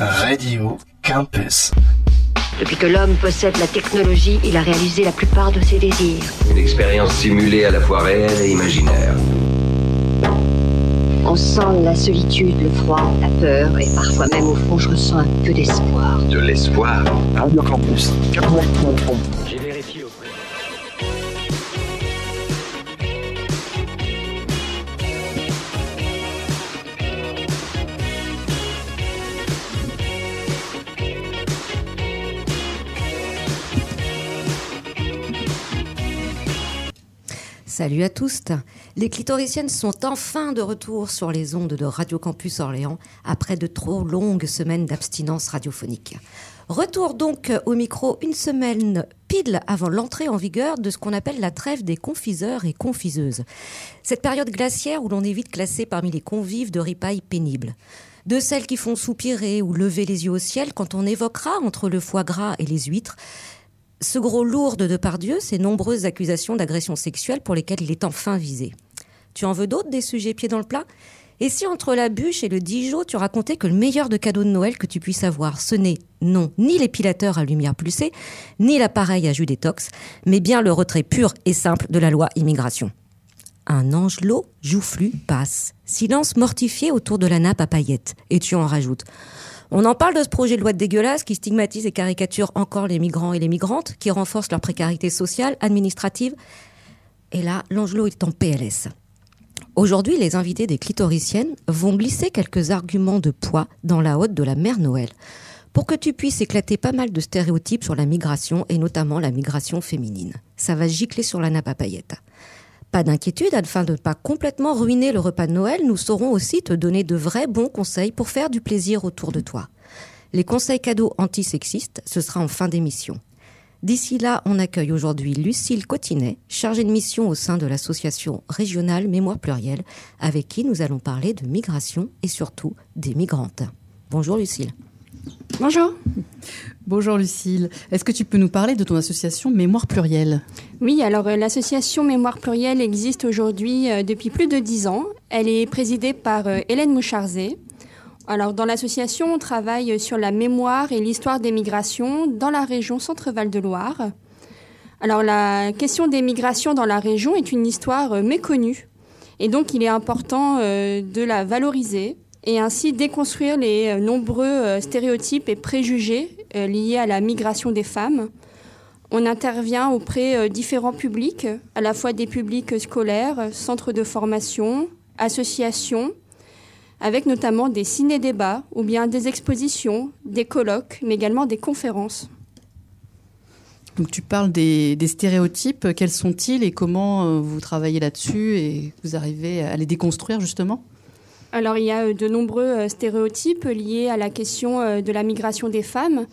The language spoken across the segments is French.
Radio Campus. Depuis que l'homme possède la technologie, il a réalisé la plupart de ses désirs. Une expérience simulée à la fois réelle et imaginaire. On sent la solitude, le froid, la peur, et parfois même au fond, je ressens un peu d'espoir. De l'espoir. Radio Campus. Salut à tous. Les clitoriciennes sont enfin de retour sur les ondes de Radio Campus Orléans après de trop longues semaines d'abstinence radiophonique. Retour donc au micro une semaine pile avant l'entrée en vigueur de ce qu'on appelle la trêve des confiseurs et confiseuses. Cette période glaciaire où l'on est vite classé parmi les convives de ripailles pénibles. De celles qui font soupirer ou lever les yeux au ciel quand on évoquera entre le foie gras et les huîtres ce gros lourd de Depardieu, ces nombreuses accusations d'agression sexuelle pour lesquelles il est enfin visé. Tu en veux d'autres des sujets pieds dans le plat? Et si entre la bûche et le Dijon, tu racontais que le meilleur de cadeau de Noël que tu puisses avoir, ce n'est non ni l'épilateur à lumière pulsée, ni l'appareil à jus détox, mais bien le retrait pur et simple de la loi immigration. Un angelot joufflu passe. Silence mortifié autour de la nappe à paillettes. Et tu en rajoutes. On en parle de ce projet de loi dégueulasse qui stigmatise et caricature encore les migrants et les migrantes, qui renforce leur précarité sociale, administrative. Et là, l'Angelot est en PLS. Aujourd'hui, les invités des clitoriciennes vont glisser quelques arguments de poids dans la haute de la mère Noël pour que tu puisses éclater pas mal de stéréotypes sur la migration et notamment la migration féminine. Ça va gicler sur la nappe à paillettes. Pas d'inquiétude, afin de ne pas complètement ruiner le repas de Noël, nous saurons aussi te donner de vrais bons conseils pour faire du plaisir autour de toi. Les conseils cadeaux antisexistes, ce sera en fin d'émission. D'ici là, on accueille aujourd'hui Lucille Cotinet, chargée de mission au sein de l'association régionale Mémoire Plurielle, avec qui nous allons parler de migration et surtout des migrantes. Bonjour Lucille. Bonjour. Bonjour Lucille. Est-ce que tu peux nous parler de ton association Mémoire Plurielle? Oui, alors euh, l'association Mémoire Plurielle existe aujourd'hui euh, depuis plus de dix ans. Elle est présidée par euh, Hélène Moucharzé. Alors dans l'association, on travaille sur la mémoire et l'histoire des migrations dans la région Centre-Val de Loire. Alors la question des migrations dans la région est une histoire méconnue et donc il est important de la valoriser et ainsi déconstruire les nombreux stéréotypes et préjugés liés à la migration des femmes. On intervient auprès de différents publics, à la fois des publics scolaires, centres de formation, associations, avec notamment des ciné-débats ou bien des expositions, des colloques, mais également des conférences. Donc tu parles des, des stéréotypes, quels sont-ils et comment euh, vous travaillez là-dessus et vous arrivez à les déconstruire justement? Alors il y a de nombreux stéréotypes liés à la question de la migration des femmes,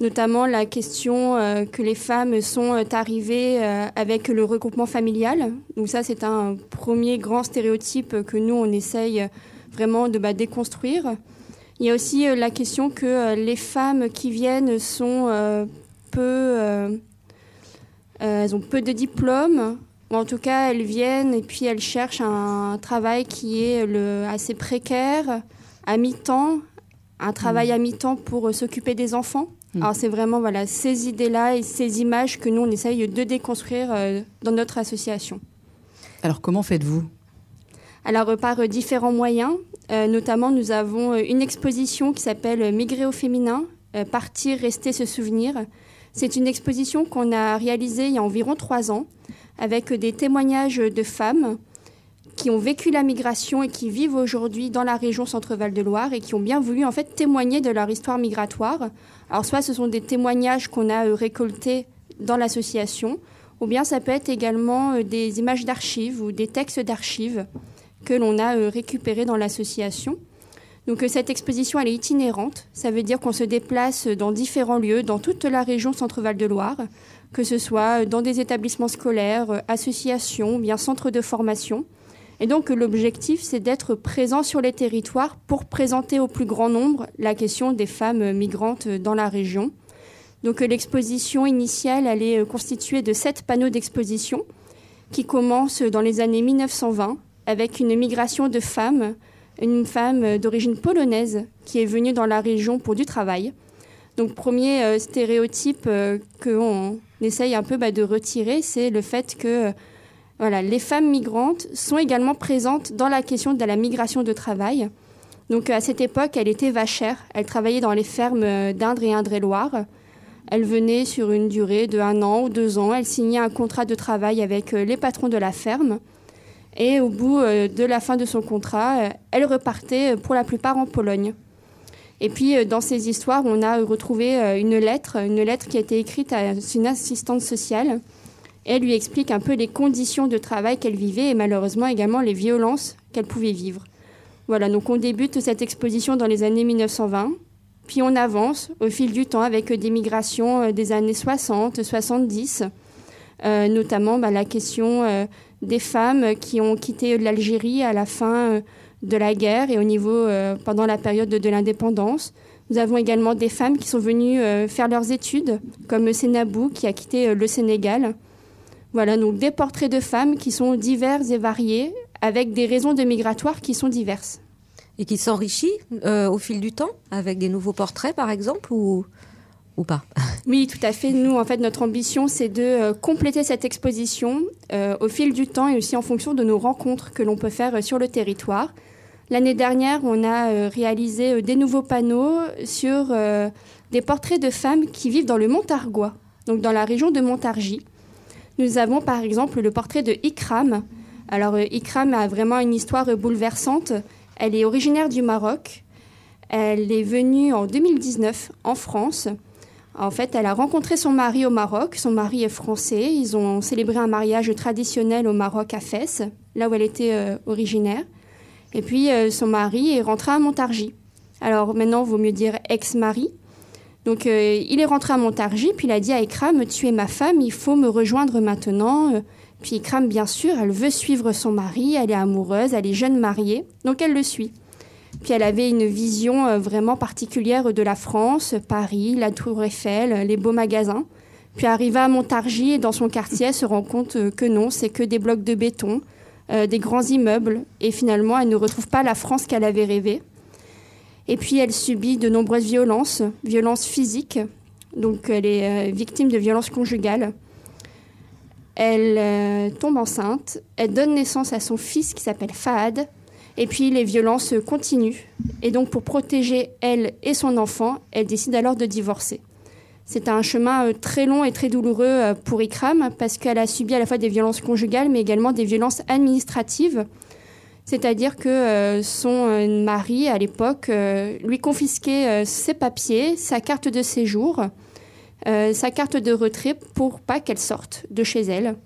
notamment la question que les femmes sont arrivées avec le regroupement familial. Donc ça c'est un premier grand stéréotype que nous on essaye vraiment de bah, déconstruire. Il y a aussi euh, la question que euh, les femmes qui viennent sont euh, peu, elles ont peu de diplômes, ou en tout cas elles viennent et puis elles cherchent un, travail qui est le, assez précaire, à mi-temps, un travail mmh. à mi-temps pour s'occuper des enfants. Mmh. Alors c'est vraiment voilà ces idées-là et ces images que nous on essaye de déconstruire dans notre association. Alors comment faites-vous? Alors par différents moyens, euh, notamment nous avons une exposition qui s'appelle Migrer au féminin, euh, partir, rester, se souvenir. C'est une exposition qu'on a réalisée il y a environ trois ans avec des témoignages de femmes qui ont vécu la migration et qui vivent aujourd'hui dans la région Centre-Val de Loire et qui ont bien voulu en fait témoigner de leur histoire migratoire. Alors soit ce sont des témoignages qu'on a euh, récoltés dans l'association, ou bien ça peut être également des images d'archives ou des textes d'archives que l'on a euh, récupéré dans l'association. Donc euh, cette exposition, elle est itinérante. Ça veut dire qu'on se déplace dans différents lieux, dans toute la région Centre-Val de Loire, que ce soit dans des établissements scolaires, euh, associations, bien centres de formation. Et donc l'objectif, c'est d'être présent sur les territoires pour présenter au plus grand nombre la question des femmes migrantes dans la région. Donc l'exposition initiale, elle est constituée de sept panneaux d'exposition qui commencent dans les années 1920 avec une migration de femmes, une femme d'origine polonaise qui est venu dans la région pour du travail. Donc premier euh, stéréotype euh, qu'on essaye un peu bah, de retirer, c'est le fait que euh, voilà, les femmes migrantes sont également présentes dans la question de la migration de travail. Donc à cette époque, elle était vachère. Elle travaillait dans les fermes d'Indre et Indre-et-Loire. Elle venait sur une durée de un an ou deux ans. Elle signait un contrat de travail avec les patrons de la ferme. Et au bout de la fin de son contrat, elle repartait pour la plupart en Pologne. Et puis, euh, dans ces histoires, on a retrouvé euh, une lettre, une lettre qui a été écrite à une assistante sociale. Elle lui explique un peu les conditions de travail qu'elle vivait et malheureusement également les violences qu'elle pouvait vivre. Voilà, donc on débute cette exposition dans les années 1920, puis on avance au fil du temps avec des migrations euh, des années 60, 70, notamment bah, la question des femmes qui ont quitté l'Algérie à la fin de la guerre et au niveau euh, pendant la période de, l'indépendance. Nous avons également des femmes qui sont venues euh, faire leurs études, comme Sénabou qui a quitté euh, le Sénégal. Voilà, donc des portraits de femmes qui sont divers et variés, avec des raisons de migratoire qui sont diverses. Et qui s'enrichit au fil du temps, avec des nouveaux portraits par exemple, ou, ou pas Oui, tout à fait. Nous, en fait, notre ambition, c'est de compléter cette exposition au fil du temps et aussi en fonction de nos rencontres que l'on peut faire sur le territoire. L'année dernière, on a euh, réalisé euh, des nouveaux panneaux sur euh, des portraits de femmes qui vivent dans le Montargois, donc dans la région de Montargis. Nous avons par exemple le portrait de Ikram. Alors Ikram a vraiment une histoire bouleversante. Elle est originaire du Maroc. Elle est venue en 2019 en France. En fait, elle a rencontré son mari au Maroc. Son mari est français. Ils ont célébré un mariage traditionnel au Maroc à Fès, là où elle était originaire. Et puis euh, son mari est rentré à Montargis. Alors maintenant, vaut mieux dire ex-mari. Donc euh, il est rentré à Montargis, puis il a dit à Ikram, tu es ma femme, il faut me rejoindre maintenant. Euh, puis Ikram, bien sûr, elle veut suivre son mari, elle est amoureuse, elle est jeune mariée, donc elle le suit. Puis elle avait une vision vraiment particulière de la France, Paris, la Tour Eiffel, les beaux magasins. Puis arrivée à Montargis, dans son quartier, elle se rend compte que non, c'est que des blocs de béton, euh, des grands immeubles, et finalement, elle ne retrouve pas la France qu'elle avait rêvée. Et puis, elle subit de nombreuses violences, violences physiques, donc elle est euh, victime de violences conjugales. Elle euh, tombe enceinte, elle donne naissance à son fils qui s'appelle Fahad, et puis les violences continuent. Et donc, pour protéger elle et son enfant, elle décide alors de divorcer. C'est un chemin euh, très long et très douloureux euh, pour Ikram parce qu'elle a subi à la fois des violences conjugales mais également des violences administratives. C'est-à-dire que euh, son mari, à l'époque, lui confisquait ses papiers, sa carte de séjour, sa carte de retrait pour pas qu'elle sorte de chez elle.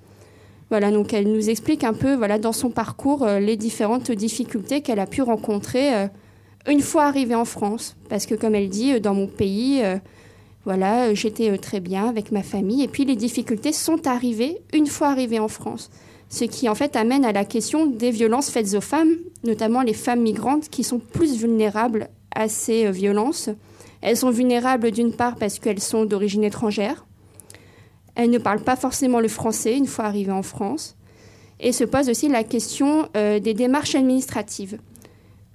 Voilà, donc elle nous explique un peu, voilà, dans son parcours, les différentes difficultés qu'elle a pu rencontrer une fois arrivée en France. Parce que, comme elle dit, dans mon pays, voilà, euh, j'étais euh, très bien avec ma famille. Et puis les difficultés sont arrivées une fois arrivée en France. Ce qui en fait amène à la question des violences faites aux femmes, notamment les femmes migrantes qui sont plus vulnérables à ces euh, violences. Elles sont vulnérables d'une part parce qu'elles sont d'origine étrangère. Elles ne parlent pas forcément le français une fois arrivées en France. Et se pose aussi la question des démarches administratives.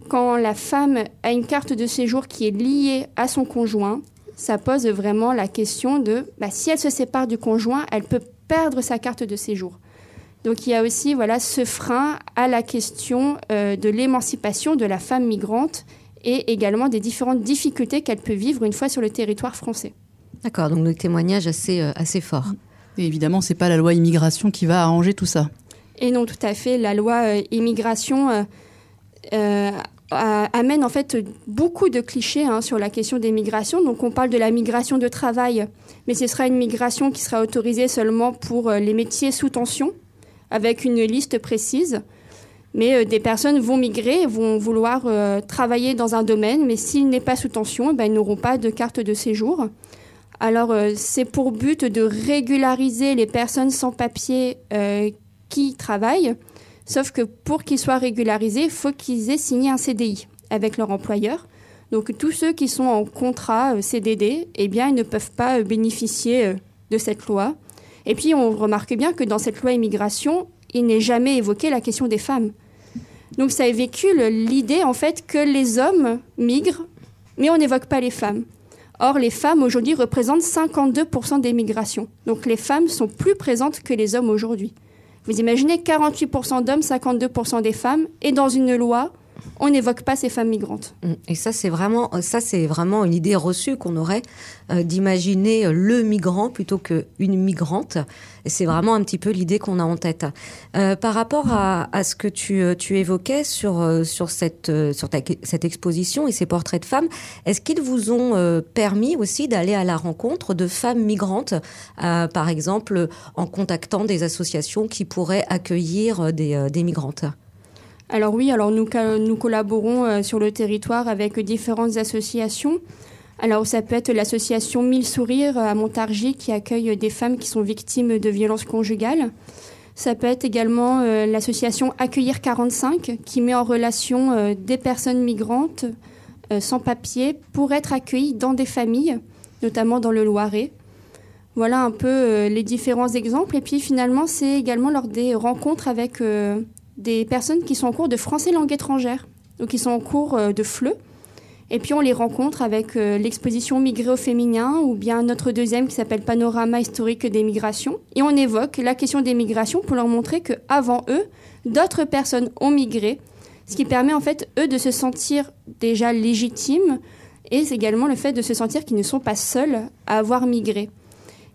Quand la femme a une carte de séjour qui est liée à son conjoint, ça pose vraiment la question de bah, si elle se sépare du conjoint, elle peut perdre sa carte de séjour. Donc il y a aussi voilà ce frein à la question euh, de l'émancipation de la femme migrante et également des différentes difficultés qu'elle peut vivre une fois sur le territoire français. D'accord, donc le témoignage assez, euh, assez fort. Et évidemment, ce n'est pas la loi immigration qui va arranger tout ça. Et non, tout à fait. La loi euh, immigration amène en fait beaucoup de clichés hein, sur la question des migrations. Donc on parle de la migration de travail, mais ce sera une migration qui sera autorisée seulement pour euh, les métiers sous tension, avec une liste précise. Mais euh, des personnes vont migrer, vont vouloir euh, travailler dans un domaine, mais s'il n'est pas sous tension, eh ben, ils n'auront pas de carte de séjour. Alors c'est pour but de régulariser les personnes sans papier qui travaillent Sauf que pour qu'ils soient régularisés, il faut qu'ils aient signé un CDI avec leur employeur. Donc tous ceux qui sont en contrat euh, CDD, eh bien, ils ne peuvent pas euh, bénéficier euh, de cette loi. Et puis on remarque bien que dans cette loi immigration, il n'est jamais évoqué la question des femmes. Donc ça véhicule l'idée en fait que les hommes migrent mais on n'évoque pas les femmes. Or, les femmes aujourd'hui représentent 52% des migrations. Donc les femmes sont plus présentes que les hommes aujourd'hui. Vous imaginez 48% d'hommes, 52% des femmes, et dans une loi, on n'évoque pas ces femmes migrantes. Et ça, c'est vraiment, vraiment une idée reçue qu'on aurait euh, d'imaginer le migrant plutôt qu'une migrante. C'est vraiment un petit peu l'idée qu'on a en tête. Euh, par rapport à, ce que tu, euh, évoquais sur, sur, cette, exposition et ces portraits de femmes, est-ce qu'ils vous ont permis aussi d'aller à la rencontre de femmes migrantes, par exemple en contactant des associations qui pourraient accueillir des, migrantes? Alors oui, alors nous, collaborons euh, sur le territoire avec différentes associations. Alors ça peut être l'association Mille Sourires à Montargis qui accueille des femmes qui sont victimes de violences conjugales. Ça peut être également euh, l'association Accueillir 45 qui met en relation euh, des personnes migrantes sans papier pour être accueillies dans des familles, notamment dans le Loiret. Voilà un peu les différents exemples. Et puis finalement, c'est également lors des rencontres avec des personnes qui sont en cours de français langue étrangère, ou qui sont en cours euh, de FLE. Et puis on les rencontre avec euh, l'exposition Migré au féminin ou bien notre deuxième qui s'appelle Panorama historique des migrations. Et on évoque la question des migrations pour leur montrer qu'avant eux, d'autres personnes ont migré, ce qui permet en fait eux de se sentir déjà légitimes et c'est également le fait de se sentir qu'ils ne sont pas seuls à avoir migré.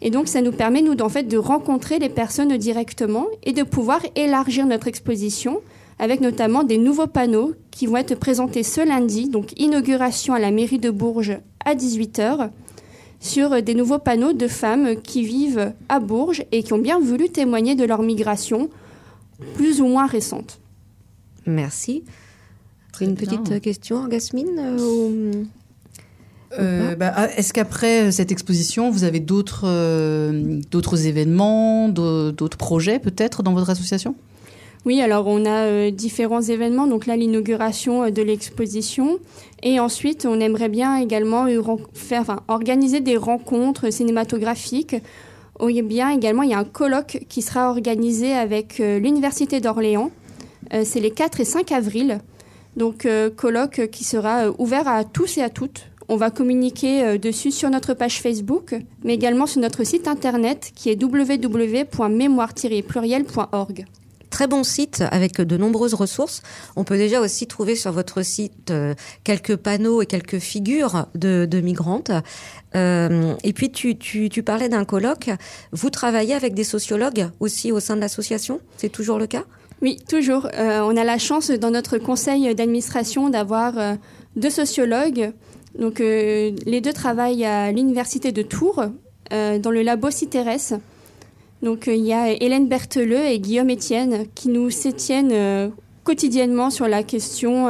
Et donc, ça nous permet, nous, fait, de rencontrer les personnes directement et de pouvoir élargir notre exposition avec notamment des nouveaux panneaux qui vont être présentés ce lundi, donc inauguration à la mairie de Bourges à 18h, sur des nouveaux panneaux de femmes qui vivent à Bourges et qui ont bien voulu témoigner de leur migration plus ou moins récente. Merci. Une petite question, Gasmine euh, euh, bah, ah, Est-ce qu'après cette exposition, vous avez d'autres euh, d'autres événements, d'autres projets peut-être dans votre association? Oui, alors on a différents événements. Donc là, l'inauguration de l'exposition. Et ensuite, on aimerait bien également faire, organiser des rencontres cinématographiques. Ou bien également, il y a un colloque qui sera organisé avec l'Université d'Orléans. C'est les 4 et 5 avril. Donc, colloque qui sera ouvert à tous et à toutes. On va communiquer euh, dessus sur notre page Facebook, mais également sur notre site internet qui est www.mémoire-pluriel.org très bon site avec de nombreuses ressources. On peut déjà aussi trouver sur votre site euh, quelques panneaux et quelques figures de, migrantes. Euh, et puis tu, parlais d'un colloque. Vous travaillez avec des sociologues aussi au sein de l'association? C'est toujours le cas? Oui, toujours. on a la chance dans notre conseil d'administration d'avoir deux sociologues donc, euh, les deux travaillent à l'université de Tours, euh, dans le labo CITERES. Donc, euh, il y a Hélène Bertheleux et Guillaume Etienne qui nous s'étiennent quotidiennement sur la question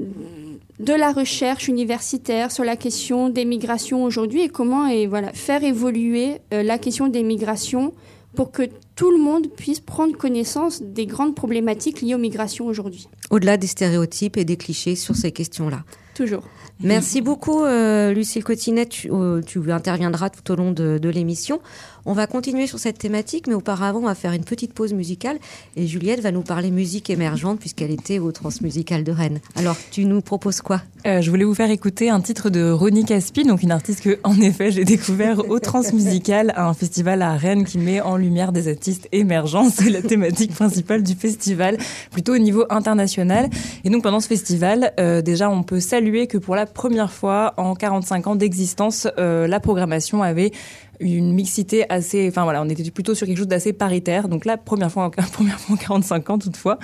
de la recherche universitaire, sur la question des migrations aujourd'hui et comment et voilà, faire évoluer la question des migrations pour que tout le monde puisse prendre connaissance des grandes problématiques liées aux migrations aujourd'hui. Au-delà des stéréotypes et des clichés sur ces questions-là. Toujours. Merci beaucoup, euh, Lucille Cotinet. Tu, euh, tu, interviendras tout au long de, de l'émission. On va continuer sur cette thématique, mais auparavant, on va faire une petite pause musicale. Et Juliette va nous parler musique émergente, puisqu'elle était au Transmusical de Rennes. Alors, tu nous proposes quoi? Euh, Je voulais vous faire écouter un titre de Ronnie Caspi, donc une artiste que, en effet, j'ai découvert au Transmusical, à un festival à Rennes qui met en lumière des artistes émergents. C'est la thématique principale du festival, plutôt au niveau international. Et donc, pendant ce festival, euh, déjà, on peut saluer que pour la première fois en 45 ans d'existence, euh, la programmation avait une mixité assez, enfin voilà, on était plutôt sur quelque chose d'assez paritaire. Donc là, première fois, en, première fois en 45 ans toutefois.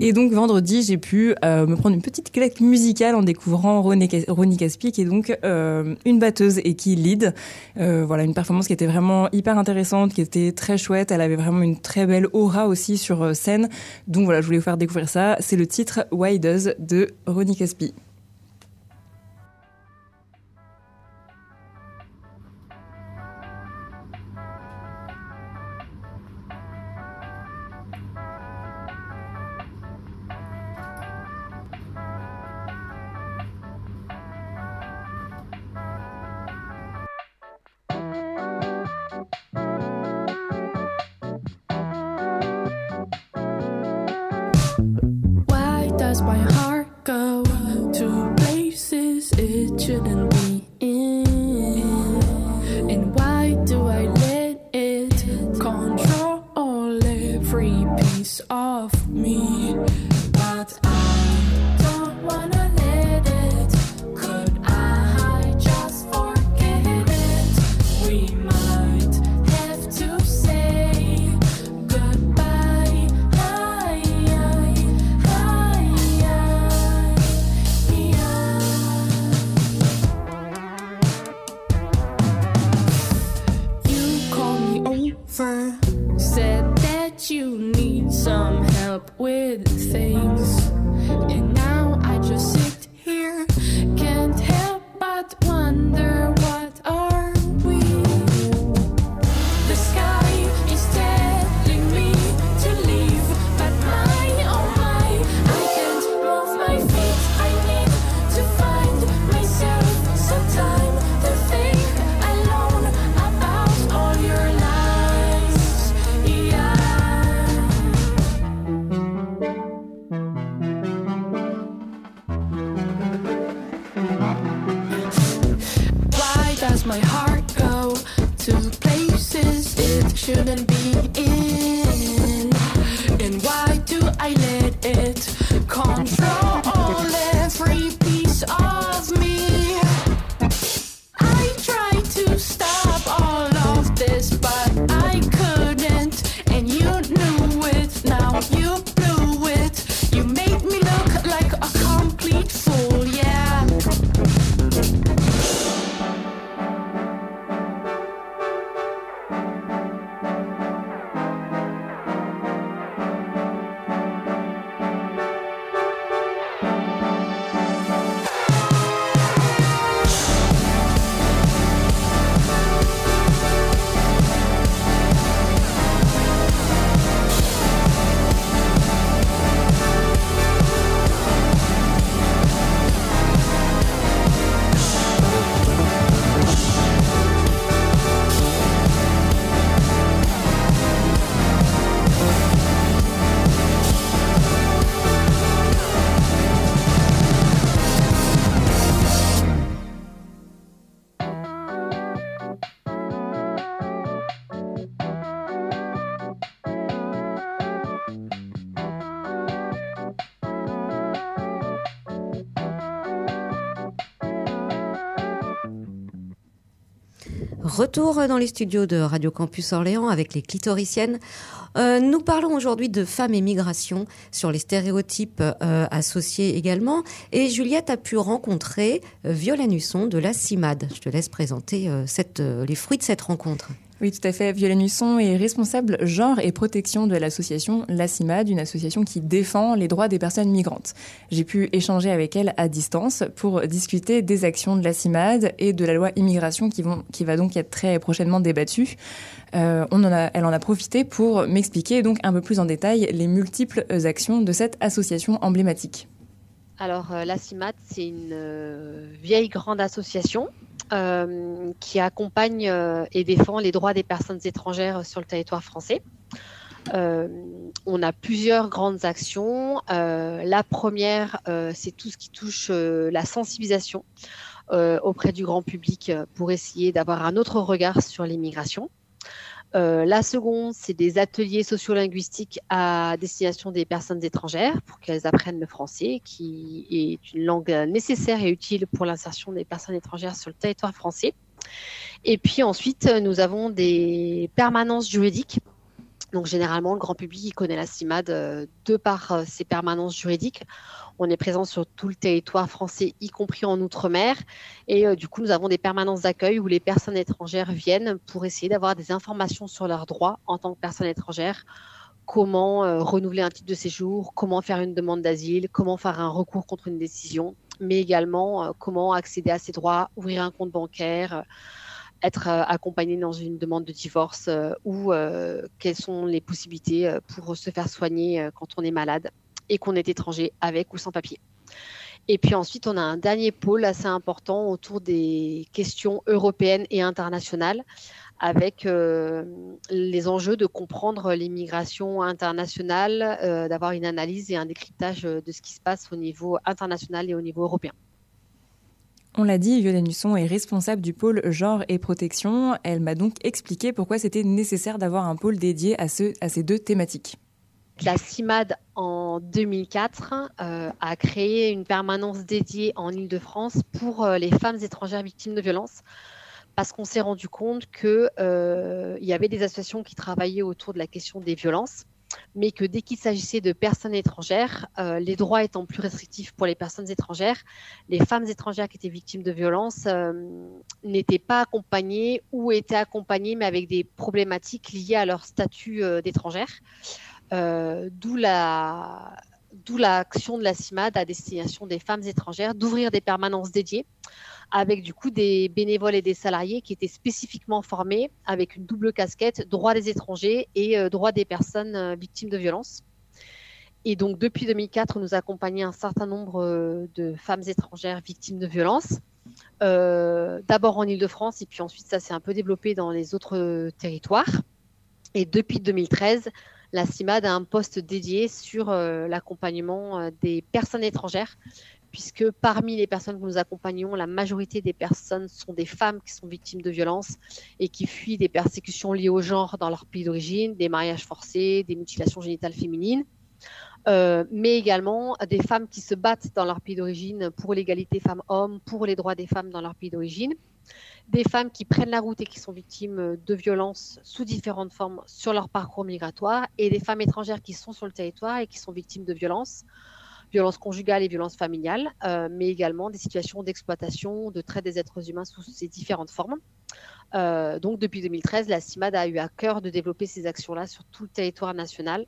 Et donc vendredi, j'ai pu euh, me prendre une petite claque musicale en découvrant Ronnie Caspi, qui est donc euh, une batteuse et qui lead. Euh, voilà, une performance qui était vraiment hyper intéressante, qui était très chouette. Elle avait vraiment une très belle aura aussi sur scène. Donc voilà, je voulais vous faire découvrir ça. C'est le titre Why Does de Ronnie Caspi. Does my Retour dans les studios de Radio Campus Orléans avec les clitoriciennes. Euh, nous parlons aujourd'hui de femmes et migration sur les stéréotypes euh, associés également. Et Juliette a pu rencontrer euh, Violaine Husson de la CIMAD. Je te laisse présenter les fruits de cette rencontre. Oui, tout à fait. Violaine Husson est responsable genre et protection de l'association La CIMAD, une association qui défend les droits des personnes migrantes. J'ai pu échanger avec elle à distance pour discuter des actions de la CIMAD et de la loi immigration qui va donc être très prochainement débattue. Euh, on en a, elle en a profité pour m'expliquer donc un peu plus en détail les multiples actions de cette association emblématique. Alors, euh, la CIMAT, c'est une euh, vieille grande association euh, qui accompagne euh, et défend les droits des personnes étrangères sur le territoire français. Euh, on a plusieurs grandes actions. La première, c'est tout ce qui touche la sensibilisation auprès du grand public pour essayer d'avoir un autre regard sur l'immigration. Euh, la seconde, c'est des ateliers sociolinguistiques à destination des personnes étrangères pour qu'elles apprennent le français, qui est une langue nécessaire et utile pour l'insertion des personnes étrangères sur le territoire français. Et puis ensuite, nous avons des permanences juridiques. Donc généralement, le grand public il connaît la CIMAD euh, de par euh, ses permanences juridiques. On est présent sur tout le territoire français, y compris en Outre-mer. Et euh, du coup, nous avons des permanences d'accueil où les personnes étrangères viennent pour essayer d'avoir des informations sur leurs droits en tant que personnes étrangères. Comment renouveler un titre de séjour, comment faire une demande d'asile, comment faire un recours contre une décision, mais également comment accéder à ses droits, ouvrir un compte bancaire, être euh, accompagné dans une demande de divorce euh, ou euh, quelles sont les possibilités pour se faire soigner quand on est malade et qu'on est étranger avec ou sans papier. Et puis ensuite, on a un dernier pôle assez important autour des questions européennes et internationales avec les enjeux de comprendre l'immigration internationale, d'avoir une analyse et un décryptage de ce qui se passe au niveau international et au niveau européen. On l'a dit, Violaine Husson est responsable du pôle genre et protection. Elle m'a donc expliqué pourquoi c'était nécessaire d'avoir un pôle dédié à, ce, à ces deux thématiques. La CIMAD, en 2004, euh, a créé une permanence dédiée en Ile-de-France pour euh, les femmes étrangères victimes de violences parce qu'on s'est rendu compte qu'il euh, y avait des associations qui travaillaient autour de la question des violences, mais que dès qu'il s'agissait de personnes étrangères, euh, les droits étant plus restrictifs pour les personnes étrangères, les femmes étrangères qui étaient victimes de violences euh, n'étaient pas accompagnées ou étaient accompagnées, mais avec des problématiques liées à leur statut euh, d'étrangère. D'où d'où l'action de la CIMAD à destination des femmes étrangères d'ouvrir des permanences dédiées avec du coup des bénévoles et des salariés qui étaient spécifiquement formés avec une double casquette, droit des étrangers et euh, droit des personnes euh, victimes de violences. Et donc depuis 2004, nous accompagnons un certain nombre euh, de femmes étrangères victimes de violences. D'abord en Ile-de-France et puis ensuite ça s'est un peu développé dans les autres territoires. Et depuis 2013, la CIMAD a un poste dédié sur l'accompagnement des personnes étrangères, puisque parmi les personnes que nous accompagnons, la majorité des personnes sont des femmes qui sont victimes de violences et qui fuient des persécutions liées au genre dans leur pays d'origine, des mariages forcés, des mutilations génitales féminines. Euh, mais également des femmes qui se battent dans leur pays d'origine pour l'égalité femmes-hommes, pour les droits des femmes dans leur pays d'origine, des femmes qui prennent la route et qui sont victimes de violences sous différentes formes sur leur parcours migratoire, et des femmes étrangères qui sont sur le territoire et qui sont victimes de violences, violences conjugales et violences familiales, euh, mais également des situations d'exploitation, de traite des êtres humains sous ces différentes formes. Euh, donc depuis 2013, la CIMAD a eu à cœur de développer ces actions-là sur tout le territoire national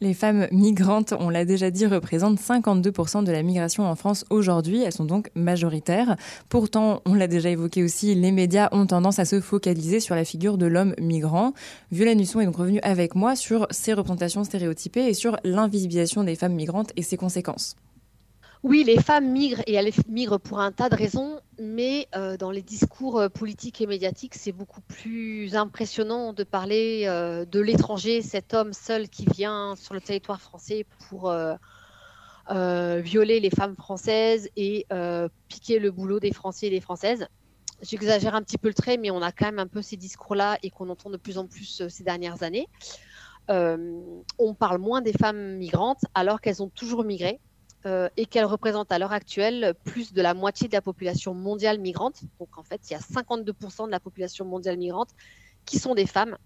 Les femmes migrantes, on l'a déjà dit, représentent 52% de la migration en France aujourd'hui. Elles sont donc majoritaires. Pourtant, on l'a déjà évoqué aussi, les médias ont tendance à se focaliser sur la figure de l'homme migrant. Violaine Husson est donc revenue avec moi sur ces représentations stéréotypées et sur l'invisibilisation des femmes migrantes et ses conséquences. Oui, les femmes migrent et elles migrent pour un tas de raisons, mais euh, dans les discours euh, politiques et médiatiques, c'est beaucoup plus impressionnant de parler euh, de l'étranger, cet homme seul qui vient sur le territoire français pour violer les femmes françaises et piquer le boulot des Français et des Françaises. J'exagère un petit peu le trait, mais on a quand même un peu ces discours-là et qu'on entend de plus en plus ces dernières années. On parle moins des femmes migrantes alors qu'elles ont toujours migré euh, et qu'elles représentent à l'heure actuelle plus de la moitié de la population mondiale migrante. Donc en fait, il y a 52% de la population mondiale migrante qui sont des femmes.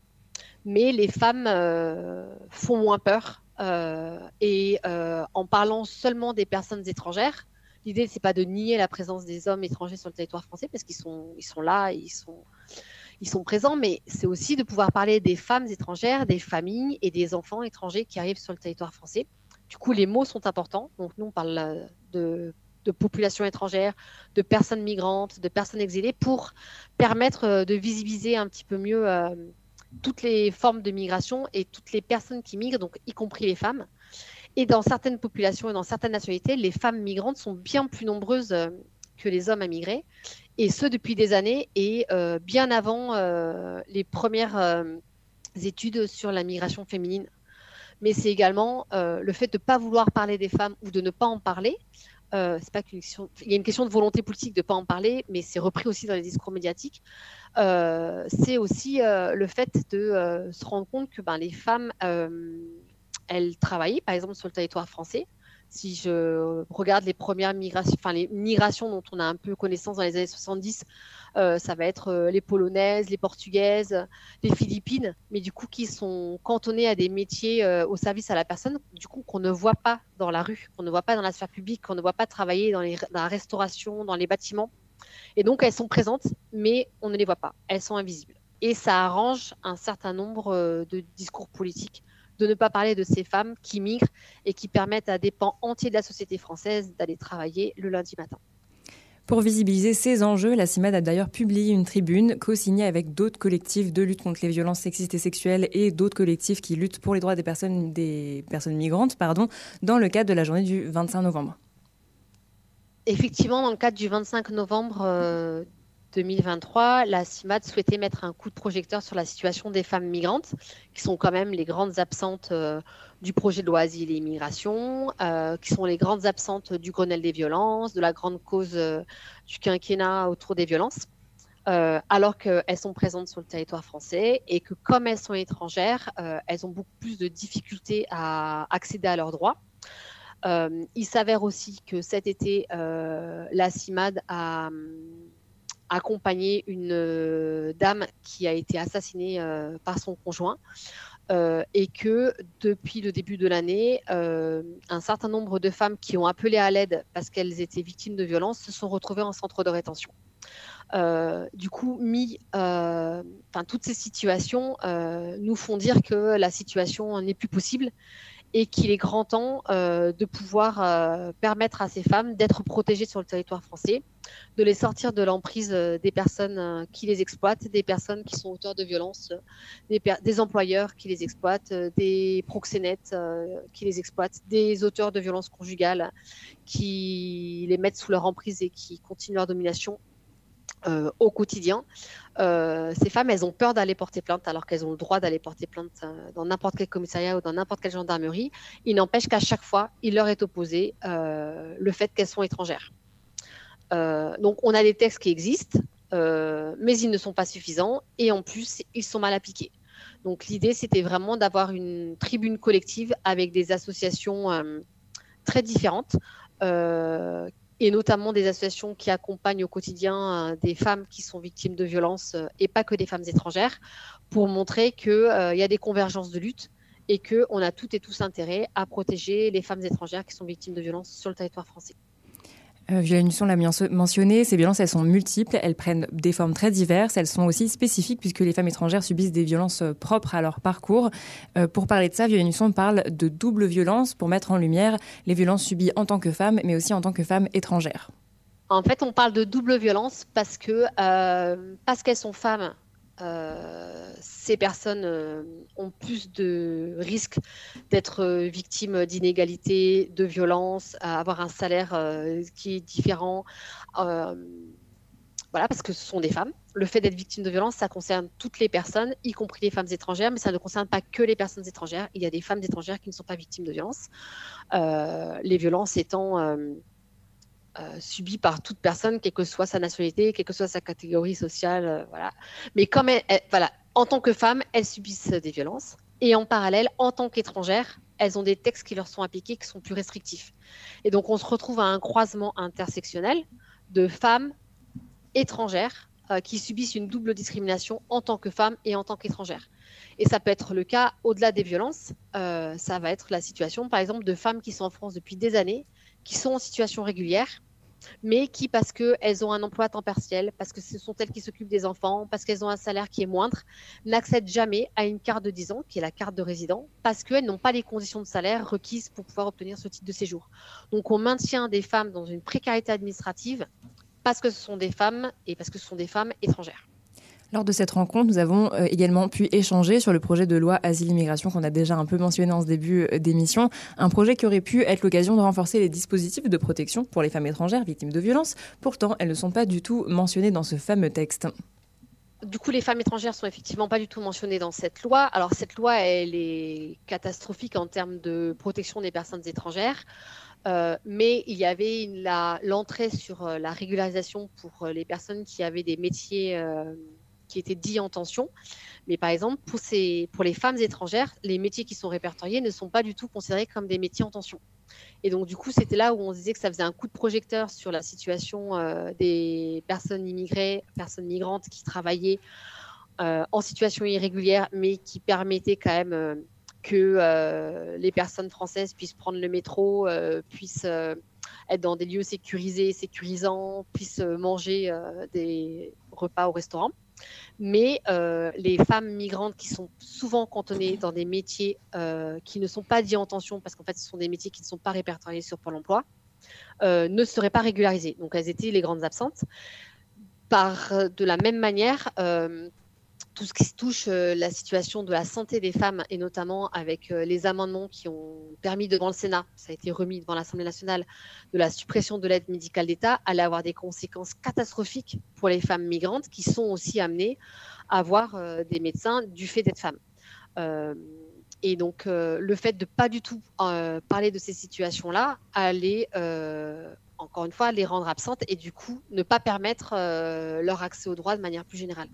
Mais les femmes euh, font moins peur. euh, et en parlant seulement des personnes étrangères, l'idée c'est pas de nier la présence des hommes étrangers sur le territoire français parce qu'ils sont, là, ils sont présents, mais c'est aussi de pouvoir parler des femmes étrangères, des familles et des enfants étrangers qui arrivent sur le territoire français. Du coup, les mots sont importants. Donc, nous, on parle euh, de, de population étrangère, de personnes migrantes, de personnes exilées pour permettre euh, de visibiliser un petit peu mieux euh, toutes les formes de migration et toutes les personnes qui migrent, donc y compris les femmes. Et dans certaines populations et dans certaines nationalités, les femmes migrantes sont bien plus nombreuses que les hommes à migrer, et ce depuis des années et bien avant les premières études sur la migration féminine. Mais c'est également euh, le fait de ne pas vouloir parler des femmes ou de ne pas en parler. Euh, c'est pas qu'une question... Il y a une question de volonté politique de ne pas en parler, mais c'est repris aussi dans les discours médiatiques. Euh, c'est aussi le fait de se rendre compte que ben, les femmes, elles travaillaient, par exemple, sur le territoire français. Si je regarde les premières migrations, enfin les migrations dont on a un peu connaissance dans les années 70, euh, ça va être euh, les polonaises, les portugaises, les philippines, mais du coup qui sont cantonnées à des métiers euh, au service à la personne, du coup qu'on ne voit pas dans la rue, qu'on ne voit pas dans la sphère publique, qu'on ne voit pas travailler dans, dans la restauration, dans les bâtiments. Et donc elles sont présentes, mais on ne les voit pas, elles sont invisibles. Et ça arrange un certain nombre de discours politiques de ne pas parler de ces femmes qui migrent et qui permettent à des pans entiers de la société française d'aller travailler le lundi matin. Pour visibiliser ces enjeux, la CIMAD a d'ailleurs publié une tribune co-signée avec d'autres collectifs de lutte contre les violences sexistes et sexuelles et d'autres collectifs qui luttent pour les droits des personnes, des personnes migrantes pardon, dans le cadre de la journée du 25 novembre. Effectivement, dans le cadre du 25 novembre euh, 2023, la CIMAD souhaitait mettre un coup de projecteur sur la situation des femmes migrantes, qui sont quand même les grandes absentes euh, du projet de loi et Immigration, euh, qui sont les grandes absentes du Grenelle des violences, de la grande cause euh, du quinquennat autour des violences, alors qu'elles sont présentes sur le territoire français et que comme elles sont étrangères, elles ont beaucoup plus de difficultés à accéder à leurs droits. Il s'avère aussi que cet été, la CIMAD a hum, accompagné une euh, dame qui a été assassinée euh, par son conjoint euh, et que depuis le début de l'année, un certain nombre de femmes qui ont appelé à l'aide parce qu'elles étaient victimes de violences se sont retrouvées en centre de rétention. Du coup, mis, toutes ces situations nous font dire que la situation n'est plus possible et qu'il est grand temps euh, de pouvoir euh, permettre à ces femmes d'être protégées sur le territoire français, de les sortir de l'emprise euh, des personnes qui les exploitent, des personnes qui sont auteurs de violences, des, employeurs qui les exploitent, des proxénètes qui les exploitent, des auteurs de violences conjugales qui les mettent sous leur emprise et qui continuent leur domination au quotidien. Euh, ces femmes, elles ont peur d'aller porter plainte alors qu'elles ont le droit d'aller porter plainte euh, dans n'importe quel commissariat ou dans n'importe quelle gendarmerie. Il n'empêche qu'à chaque fois, il leur est opposé euh, le fait qu'elles sont étrangères. Donc, on a des textes qui existent, mais ils ne sont pas suffisants et en plus, ils sont mal appliqués. Donc, l'idée, c'était vraiment d'avoir une tribune collective avec des associations très différentes euh, et notamment des associations qui accompagnent au quotidien euh, des femmes qui sont victimes de violences euh, et pas que des femmes étrangères, pour montrer qu'il euh, y a des convergences de lutte et qu'on a toutes et tous intérêt à protéger les femmes étrangères qui sont victimes de violences sur le territoire français. Euh, Violaine Husson l'a mention- mentionné, ces violences, elles sont multiples, elles prennent des formes très diverses, elles sont aussi spécifiques puisque les femmes étrangères subissent des violences euh, propres à leur parcours. Euh, pour parler de ça, Violaine Husson parle de double violence pour mettre en lumière les violences subies en tant que femme, mais aussi en tant que femme étrangère. En fait, on parle de double violence parce que euh, parce qu'elles sont femmes, euh, ces personnes euh, ont plus de risques d'être euh, victimes d'inégalités, de violences, à avoir un salaire qui est différent. voilà, parce que ce sont des femmes. Le fait d'être victime de violence, ça concerne toutes les personnes, y compris les femmes étrangères, mais ça ne concerne pas que les personnes étrangères. Il y a des femmes étrangères qui ne sont pas victimes de violences. Les violences étant euh, subies par toute personne, quelle que soit sa nationalité, quelle que soit sa catégorie sociale, euh, voilà. Mais comme voilà, en tant que femmes, elles subissent des violences. Et en parallèle, en tant qu'étrangères, elles ont des textes qui leur sont appliqués qui sont plus restrictifs. Et donc, on se retrouve à un croisement intersectionnel de femmes étrangères euh, qui subissent une double discrimination en tant que femmes et en tant qu'étrangères. Et ça peut être le cas au-delà des violences. ça va être la situation, par exemple, de femmes qui sont en France depuis des années, qui sont en situation régulière, mais qui, parce qu'elles ont un emploi à temps partiel, parce que ce sont elles qui s'occupent des enfants, parce qu'elles ont un salaire qui est moindre, n'accèdent jamais à une carte de 10 ans, qui est la carte de résident, parce qu'elles n'ont pas les conditions de salaire requises pour pouvoir obtenir ce titre de séjour. Donc on maintient des femmes dans une précarité administrative parce que ce sont des femmes et parce que ce sont des femmes étrangères. Lors de cette rencontre, nous avons euh, également pu échanger sur le projet de loi Asile-Immigration qu'on a déjà un peu mentionné en ce début euh, d'émission. Un projet qui aurait pu être l'occasion de renforcer les dispositifs de protection pour les femmes étrangères victimes de violences. Pourtant, elles ne sont pas du tout mentionnées dans ce fameux texte. Du coup, les femmes étrangères sont effectivement pas du tout mentionnées dans cette loi. Alors cette loi, elle est catastrophique en termes de protection des personnes étrangères. Euh, mais il y avait l'entrée sur la régularisation pour les personnes qui avaient des métiers qui étaient dits en tension. Mais par exemple, pour, les femmes étrangères, les métiers qui sont répertoriés ne sont pas du tout considérés comme des métiers en tension. Et donc, du coup, c'était là où on disait que ça faisait un coup de projecteur sur la situation euh, des personnes immigrées, personnes migrantes qui travaillaient euh, en situation irrégulière, mais qui permettaient quand même euh, que les personnes françaises puissent prendre le métro, puissent être dans des lieux sécurisés, sécurisants, puissent manger des repas au restaurant. Mais euh, les femmes migrantes qui sont souvent cantonnées dans des métiers euh, qui ne sont pas dits en tension, parce qu'en fait, ce sont des métiers qui ne sont pas répertoriés sur Pôle emploi, euh, ne seraient pas régularisées. Donc, elles étaient les grandes absentes. Par de la même manière, tout ce qui touche euh, la situation de la santé des femmes, et notamment avec euh, les amendements qui ont permis devant le Sénat, ça a été remis devant l'Assemblée nationale, de la suppression de l'aide médicale d'État, allait avoir des conséquences catastrophiques pour les femmes migrantes qui sont aussi amenées à avoir euh, des médecins du fait d'être femmes. Et donc, le fait de pas du tout parler de ces situations-là allait, encore une fois, les rendre absentes et du coup, ne pas permettre leur accès aux droits de manière plus générale.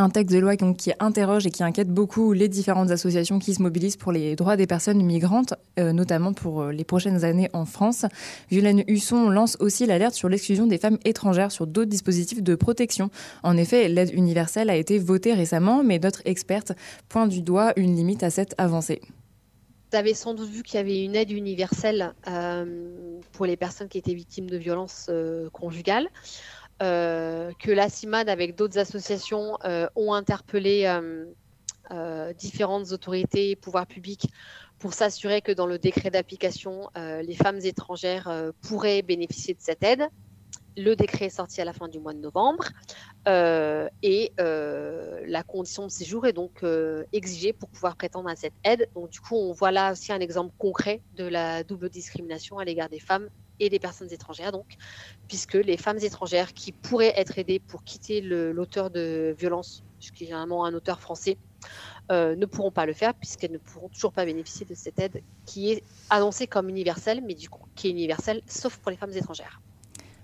Un texte de loi qui interroge et qui inquiète beaucoup les différentes associations qui se mobilisent pour les droits des personnes migrantes, euh, notamment pour euh, les prochaines années en France. Violaine Husson lance aussi l'alerte sur l'exclusion des femmes étrangères sur d'autres dispositifs de protection. En effet, l'aide universelle a été votée récemment, mais d'autres expertes pointent du doigt une limite à cette avancée. Vous avez sans doute vu qu'il y avait une aide universelle euh, pour les personnes qui étaient victimes de violences euh, conjugales, que la CIMAD avec d'autres associations euh, ont interpellé euh, euh, différentes autorités et pouvoirs publics pour s'assurer que dans le décret d'application, euh, les femmes étrangères euh, pourraient bénéficier de cette aide. Le décret est sorti à la fin du mois de novembre euh, et euh, la condition de séjour est donc euh, exigée pour pouvoir prétendre à cette aide. Donc du coup, on voit là aussi un exemple concret de la double discrimination à l'égard des femmes et des personnes étrangères, donc, puisque les femmes étrangères qui pourraient être aidées pour quitter l'auteur de violence, qui est généralement un auteur français, euh, ne pourront pas le faire puisqu'elles ne pourront toujours pas bénéficier de cette aide qui est annoncée comme universelle, mais du coup qui est universelle sauf pour les femmes étrangères.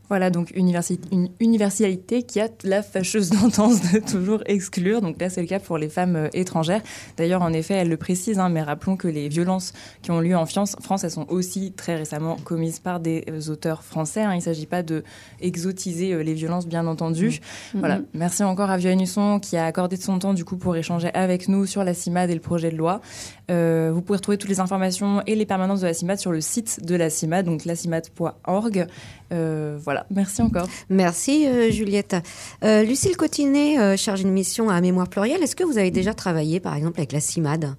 Voilà, donc une universalité qui a la fâcheuse tendance de toujours exclure. Donc là, c'est le cas pour les femmes euh, étrangères. D'ailleurs, en effet, elle le précise, hein, mais rappelons que les violences qui ont lieu en France, elles sont aussi très récemment commises par des euh, auteurs français. hein. Il ne s'agit pas de exotiser euh, les violences, bien entendu. Voilà. Mhm. Merci encore à Violaine Husson qui a accordé de son temps du coup pour échanger avec nous sur la CIMAD et le projet de loi. Euh, vous pouvez retrouver toutes les informations et les permanences de la CIMAD sur le site de la CIMAD, donc lacimad.org. Euh, voilà, merci encore. Merci euh, Juliette. Euh, Lucille Cotinet, euh, chargée de mission à Mémoire Plurielle, est-ce que vous avez déjà travaillé par exemple avec la CIMAD?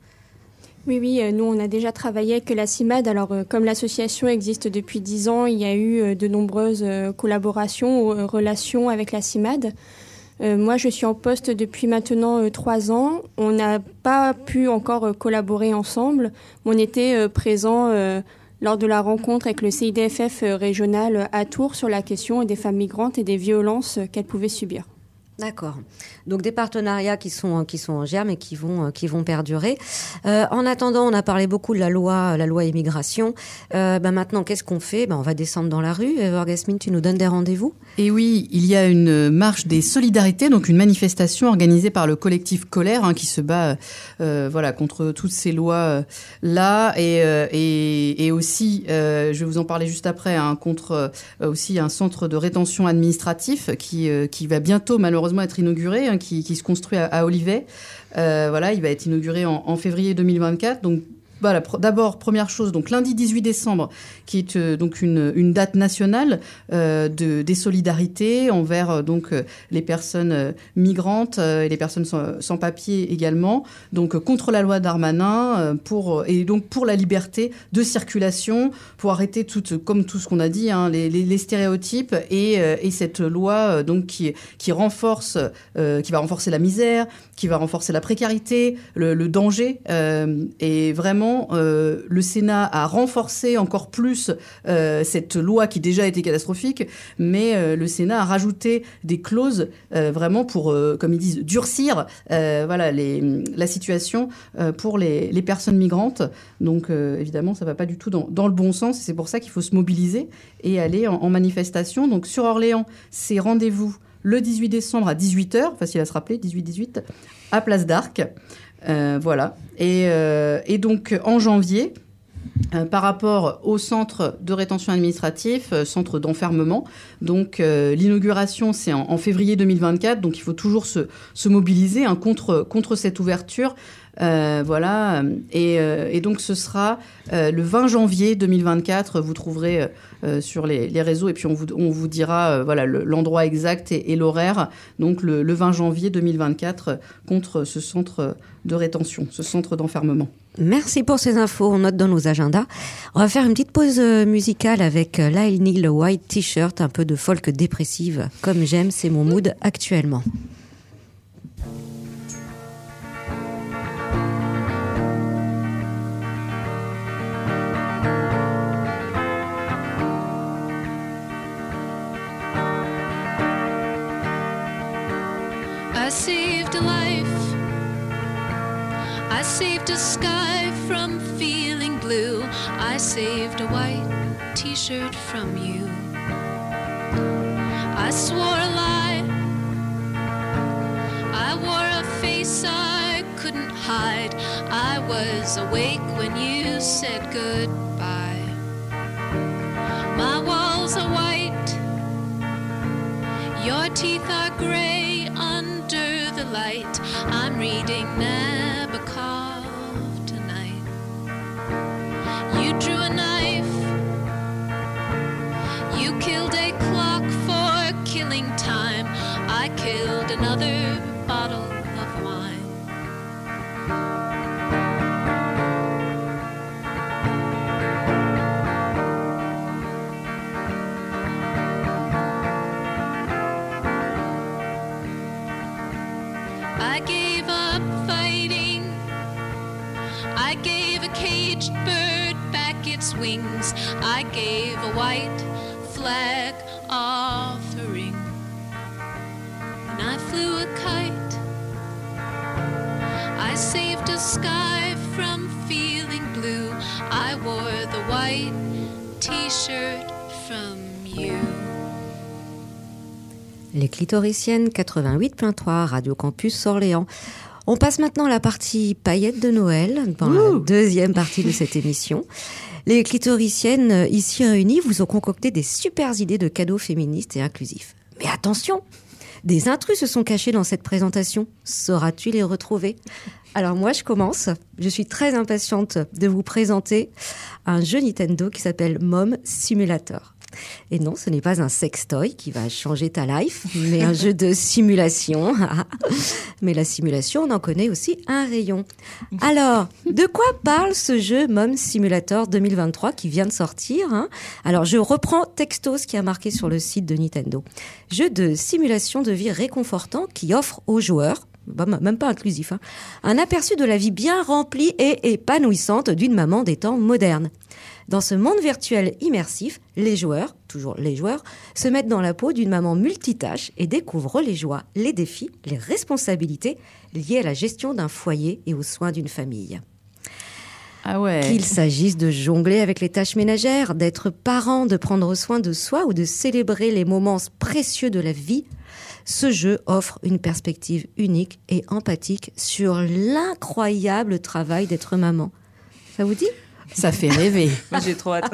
Oui, oui, nous on a déjà travaillé avec la CIMAD. Alors, comme l'association existe depuis 10 ans, il y a eu de nombreuses collaborations ou relations avec la CIMAD. Moi, je suis en poste depuis maintenant euh, trois ans. On n'a pas pu encore collaborer ensemble. mais On était présents lors de la rencontre avec le CIDFF euh, régional euh, à Tours sur la question des femmes migrantes et des violences euh, qu'elles pouvaient subir. D'accord. Donc des partenariats qui sont qui sont en germe et qui vont euh, qui vont perdurer. Euh, en attendant, on a parlé beaucoup de la loi la loi immigration. Euh, ben maintenant, qu'est-ce qu'on fait? Ben on va descendre dans la rue. Euh, Orgasmine, tu nous donnes des rendez-vous? Et oui, il y a une marche des solidarités, donc une manifestation organisée par le collectif Colère hein, qui se bat euh, voilà, contre toutes ces lois là et, euh, et, aussi, euh, je vais vous en parler juste après, hein, contre euh, aussi un centre de rétention administratif qui, euh, qui va bientôt malheureusement être inauguré, qui, se construit à, Olivet. Euh, voilà, il va être inauguré en, en février 2024. Donc pr- d'abord, première chose, donc lundi 18 décembre, qui est euh, donc une, date nationale euh, de, des solidarités envers euh, donc les personnes migrantes et les personnes sans, sans papier également, donc contre la loi Darmanin pour et donc pour la liberté de circulation, pour arrêter tout comme tout ce qu'on a dit, hein, les, stéréotypes et, et cette loi donc qui renforce, qui va renforcer la misère, qui va renforcer la précarité, le, le danger et vraiment euh, le Sénat a renforcé encore plus euh, cette loi qui déjà était catastrophique, mais euh, le Sénat a rajouté des clauses vraiment pour, comme ils disent, durcir voilà, la situation pour les, personnes migrantes. Donc évidemment, ça va pas du tout dans, dans le bon sens et c'est pour ça qu'il faut se mobiliser et aller en, en manifestation. Donc sur Orléans, c'est rendez-vous le 18 décembre à 18h, facile à se rappeler, 18-18, à Place d'Arc. Euh, voilà. Et, euh, et donc en janvier, euh, par rapport au centre de rétention administratif, euh, centre d'enfermement. Donc l'inauguration, c'est en, février 2024, donc il faut toujours se, se mobiliser hein, contre cette ouverture. Euh, voilà, et, euh, et donc ce sera euh, le 20 janvier 2024. Vous trouverez sur les, réseaux et puis on vous, on vous dira voilà le- l'endroit exact et, l'horaire. Donc le, le 20 janvier 2024 euh, contre ce centre de rétention, ce centre d'enfermement. Merci pour ces infos, on note dans nos agendas. On va faire une petite pause musicale avec Lyle Neal White T-shirt, un peu de folk dépressive. Comme j'aime, c'est mon mood actuellement. Saved a life. I saved a sky from feeling blue. I saved a white t shirt from you. I swore a lie. I wore a face I couldn't hide. I was awake when you said goodbye. My walls are white. Your teeth are gray light. I'm reading Nabokov tonight. You drew a knife. You killed a clock for killing time. I killed another white flag offering. And I flew a kite. I saved a sky from feeling blue. I wore the white t shirt from you. Les clitoriciennes 88.3 Radio Campus Orléans. On passe maintenant à la partie paillettes de Noël, dans la deuxième partie de cette émission. Les clitoriciennes euh, ici réunies vous ont concocté des super idées de cadeaux féministes et inclusifs. Mais attention, des intrus se sont cachés dans cette présentation. Sauras-tu les retrouver? Alors moi, je commence. Je suis très impatiente de vous présenter un jeu Nintendo qui s'appelle Mom Simulator. Et non, ce n'est pas un sextoy qui va changer ta life, mais un jeu de simulation. mais la simulation, on en connaît aussi un rayon. Alors, de quoi parle ce jeu Mom Simulator 2023 qui vient de sortir hein? Alors, je reprends texto ce qui a marqué sur le site de Nintendo. Jeu de simulation de vie réconfortant qui offre aux joueurs bah, même pas inclusif, hein, un aperçu de la vie bien remplie et épanouissante d'une maman des temps modernes. Dans ce monde virtuel immersif, les joueurs, toujours les joueurs, se mettent dans la peau d'une maman multitâche et découvrent les joies, les défis, les responsabilités liées à la gestion d'un foyer et aux soins d'une famille. Ah ouais. Qu'il s'agisse de jongler avec les tâches ménagères, d'être parent, de prendre soin de soi ou de célébrer les moments précieux de la vie, ce jeu offre une perspective unique et empathique sur l'incroyable travail d'être maman. Ça vous dit? Ça fait rêver. J'ai trop hâte.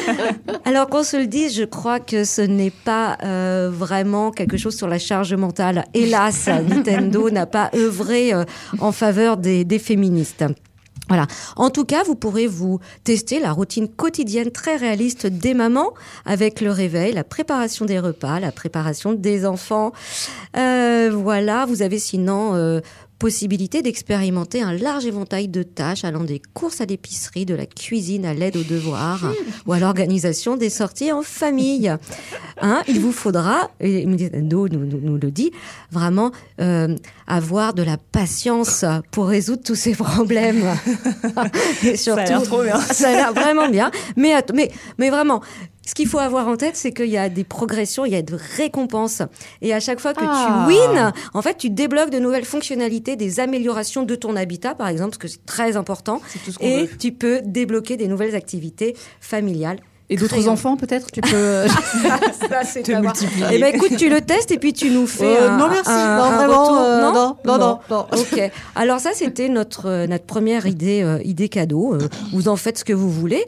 Alors qu'on se le dise, je crois que ce n'est pas euh, vraiment quelque chose sur la charge mentale. Hélas, Nintendo n'a pas œuvré euh, en faveur des, des féministes. Voilà. En tout cas, vous pourrez vous tester la routine quotidienne très réaliste des mamans avec le réveil, la préparation des repas, la préparation des enfants. Euh, voilà. Vous avez sinon euh, possibilité d'expérimenter un large éventail de tâches allant des courses à l'épicerie, de la cuisine à l'aide aux devoirs ou à l'organisation des sorties en famille. Hein, il vous faudra, et Nintendo nous, nous, nous le dit, vraiment euh, avoir de la patience pour résoudre tous ces problèmes. et Ça a l'air trop bien. Ça a l'air vraiment bien. Mais, mais, mais vraiment, ce qu'il faut avoir en tête, c'est qu'il y a des progressions, il y a de récompenses. Et à chaque fois que Ah. tu wins, en fait, tu débloques de nouvelles fonctionnalités, des améliorations de ton habitat, par exemple, parce que c'est très important. tout ce qu'on Et veut. tu peux débloquer des nouvelles activités familiales. Et d'autres enfants, peut-être Tu peux. Ça, c'est Te multiplier. Eh ben, écoute, tu le testes et puis tu nous fais Euh, un, non, merci. un- Non, un vraiment, retour. euh, non, non, Bon. non, non. Ok. Alors ça, c'était notre euh, notre première idée euh, idée cadeau. Euh, vous en faites ce que vous voulez.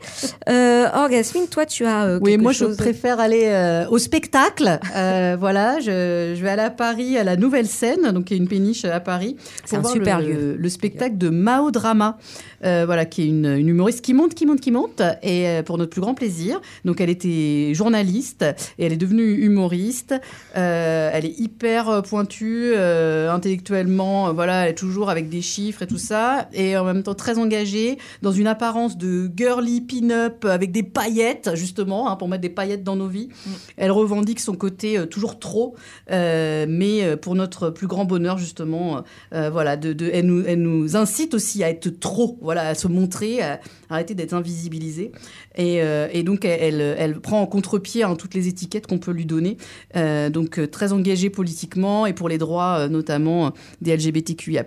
Euh, Orgasmine, toi, tu as euh, Oui, moi chose. je préfère aller euh, au spectacle. Euh, voilà, je, je vais aller à Paris à la Nouvelle Scène, donc il y a une péniche à Paris. C'est un voir super le, lieu. Le spectacle de Mao Drama, euh, voilà, qui est une, une humoriste qui monte, qui monte, qui monte, et euh, pour notre plus grand plaisir. Donc elle était journaliste et elle est devenue humoriste. Euh, elle est hyper pointue euh, intellectuellement, euh, voilà, elle est toujours avec des chiffres et tout ça, et en même temps très engagée dans une apparence de girly pin-up avec des paillettes justement hein, pour mettre des paillettes dans nos vies. Elle revendique son côté euh, toujours trop, euh, mais euh, pour notre plus grand bonheur justement, euh, voilà, de, de- elle, nous, elle nous incite aussi à être trop, voilà, à se montrer, à arrêter d'être invisibilisée. Et, euh, et donc elle, prend en contre-pied hein, toutes les étiquettes qu'on peut lui donner. Euh, donc euh, très engagée politiquement et pour les droits notamment des LGBTQIA+.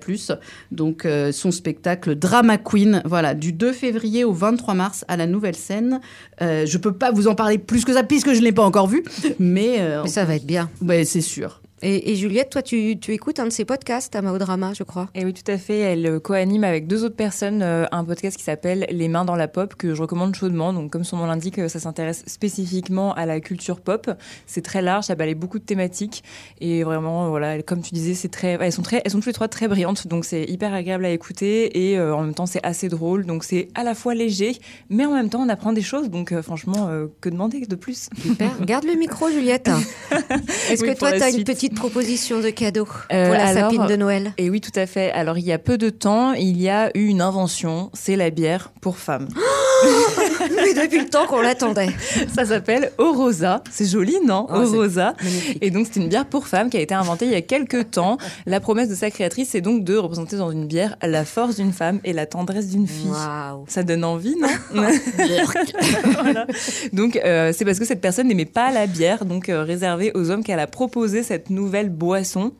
Donc son spectacle Drama Queen, voilà, du 2 février au 23 mars à la Nouvelle Scène. Je peux pas vous en parler plus que ça puisque je ne l'ai pas encore vu, mais, Mais ça va être bien. ouais, c'est sûr. Et, et Juliette, toi, tu, tu écoutes un de ces podcasts à Maodrama, je crois. Et oui, tout à fait. Elle euh, co-anime avec deux autres personnes euh, un podcast qui s'appelle Les mains dans la pop, que je recommande chaudement. Donc, comme son nom l'indique, euh, ça s'intéresse spécifiquement à la culture pop. C'est très large, ça balaye beaucoup de thématiques. Et vraiment, voilà, comme tu disais, c'est très, elles sont très, elles sont toutes les trois très brillantes. Donc, c'est hyper agréable à écouter. Et euh, en même temps, c'est assez drôle. Donc, c'est à la fois léger, mais en même temps, on apprend des choses. Donc, euh, franchement, que demander de plus? Super. Garde le micro, Juliette. Est-ce Oui, que toi, tu as une suite. Petite proposition de cadeau Euh, pour la alors, sapine de Noël Et oui, tout à fait. Alors, il y a peu de temps, il y a eu une invention, c'est la bière pour femmes. Mais depuis le temps qu'on l'attendait. Ça s'appelle Orosa. C'est joli, non Orosa. Et donc, c'est une bière pour femmes qui a été inventée il y a quelques temps. La promesse de sa créatrice, c'est donc de représenter dans une bière la force d'une femme et la tendresse d'une fille. Ça donne envie, non Voilà. Donc, euh, c'est parce que cette personne n'aimait pas la bière, donc euh, réservée aux hommes, qu'elle a proposé cette nouvelle boisson.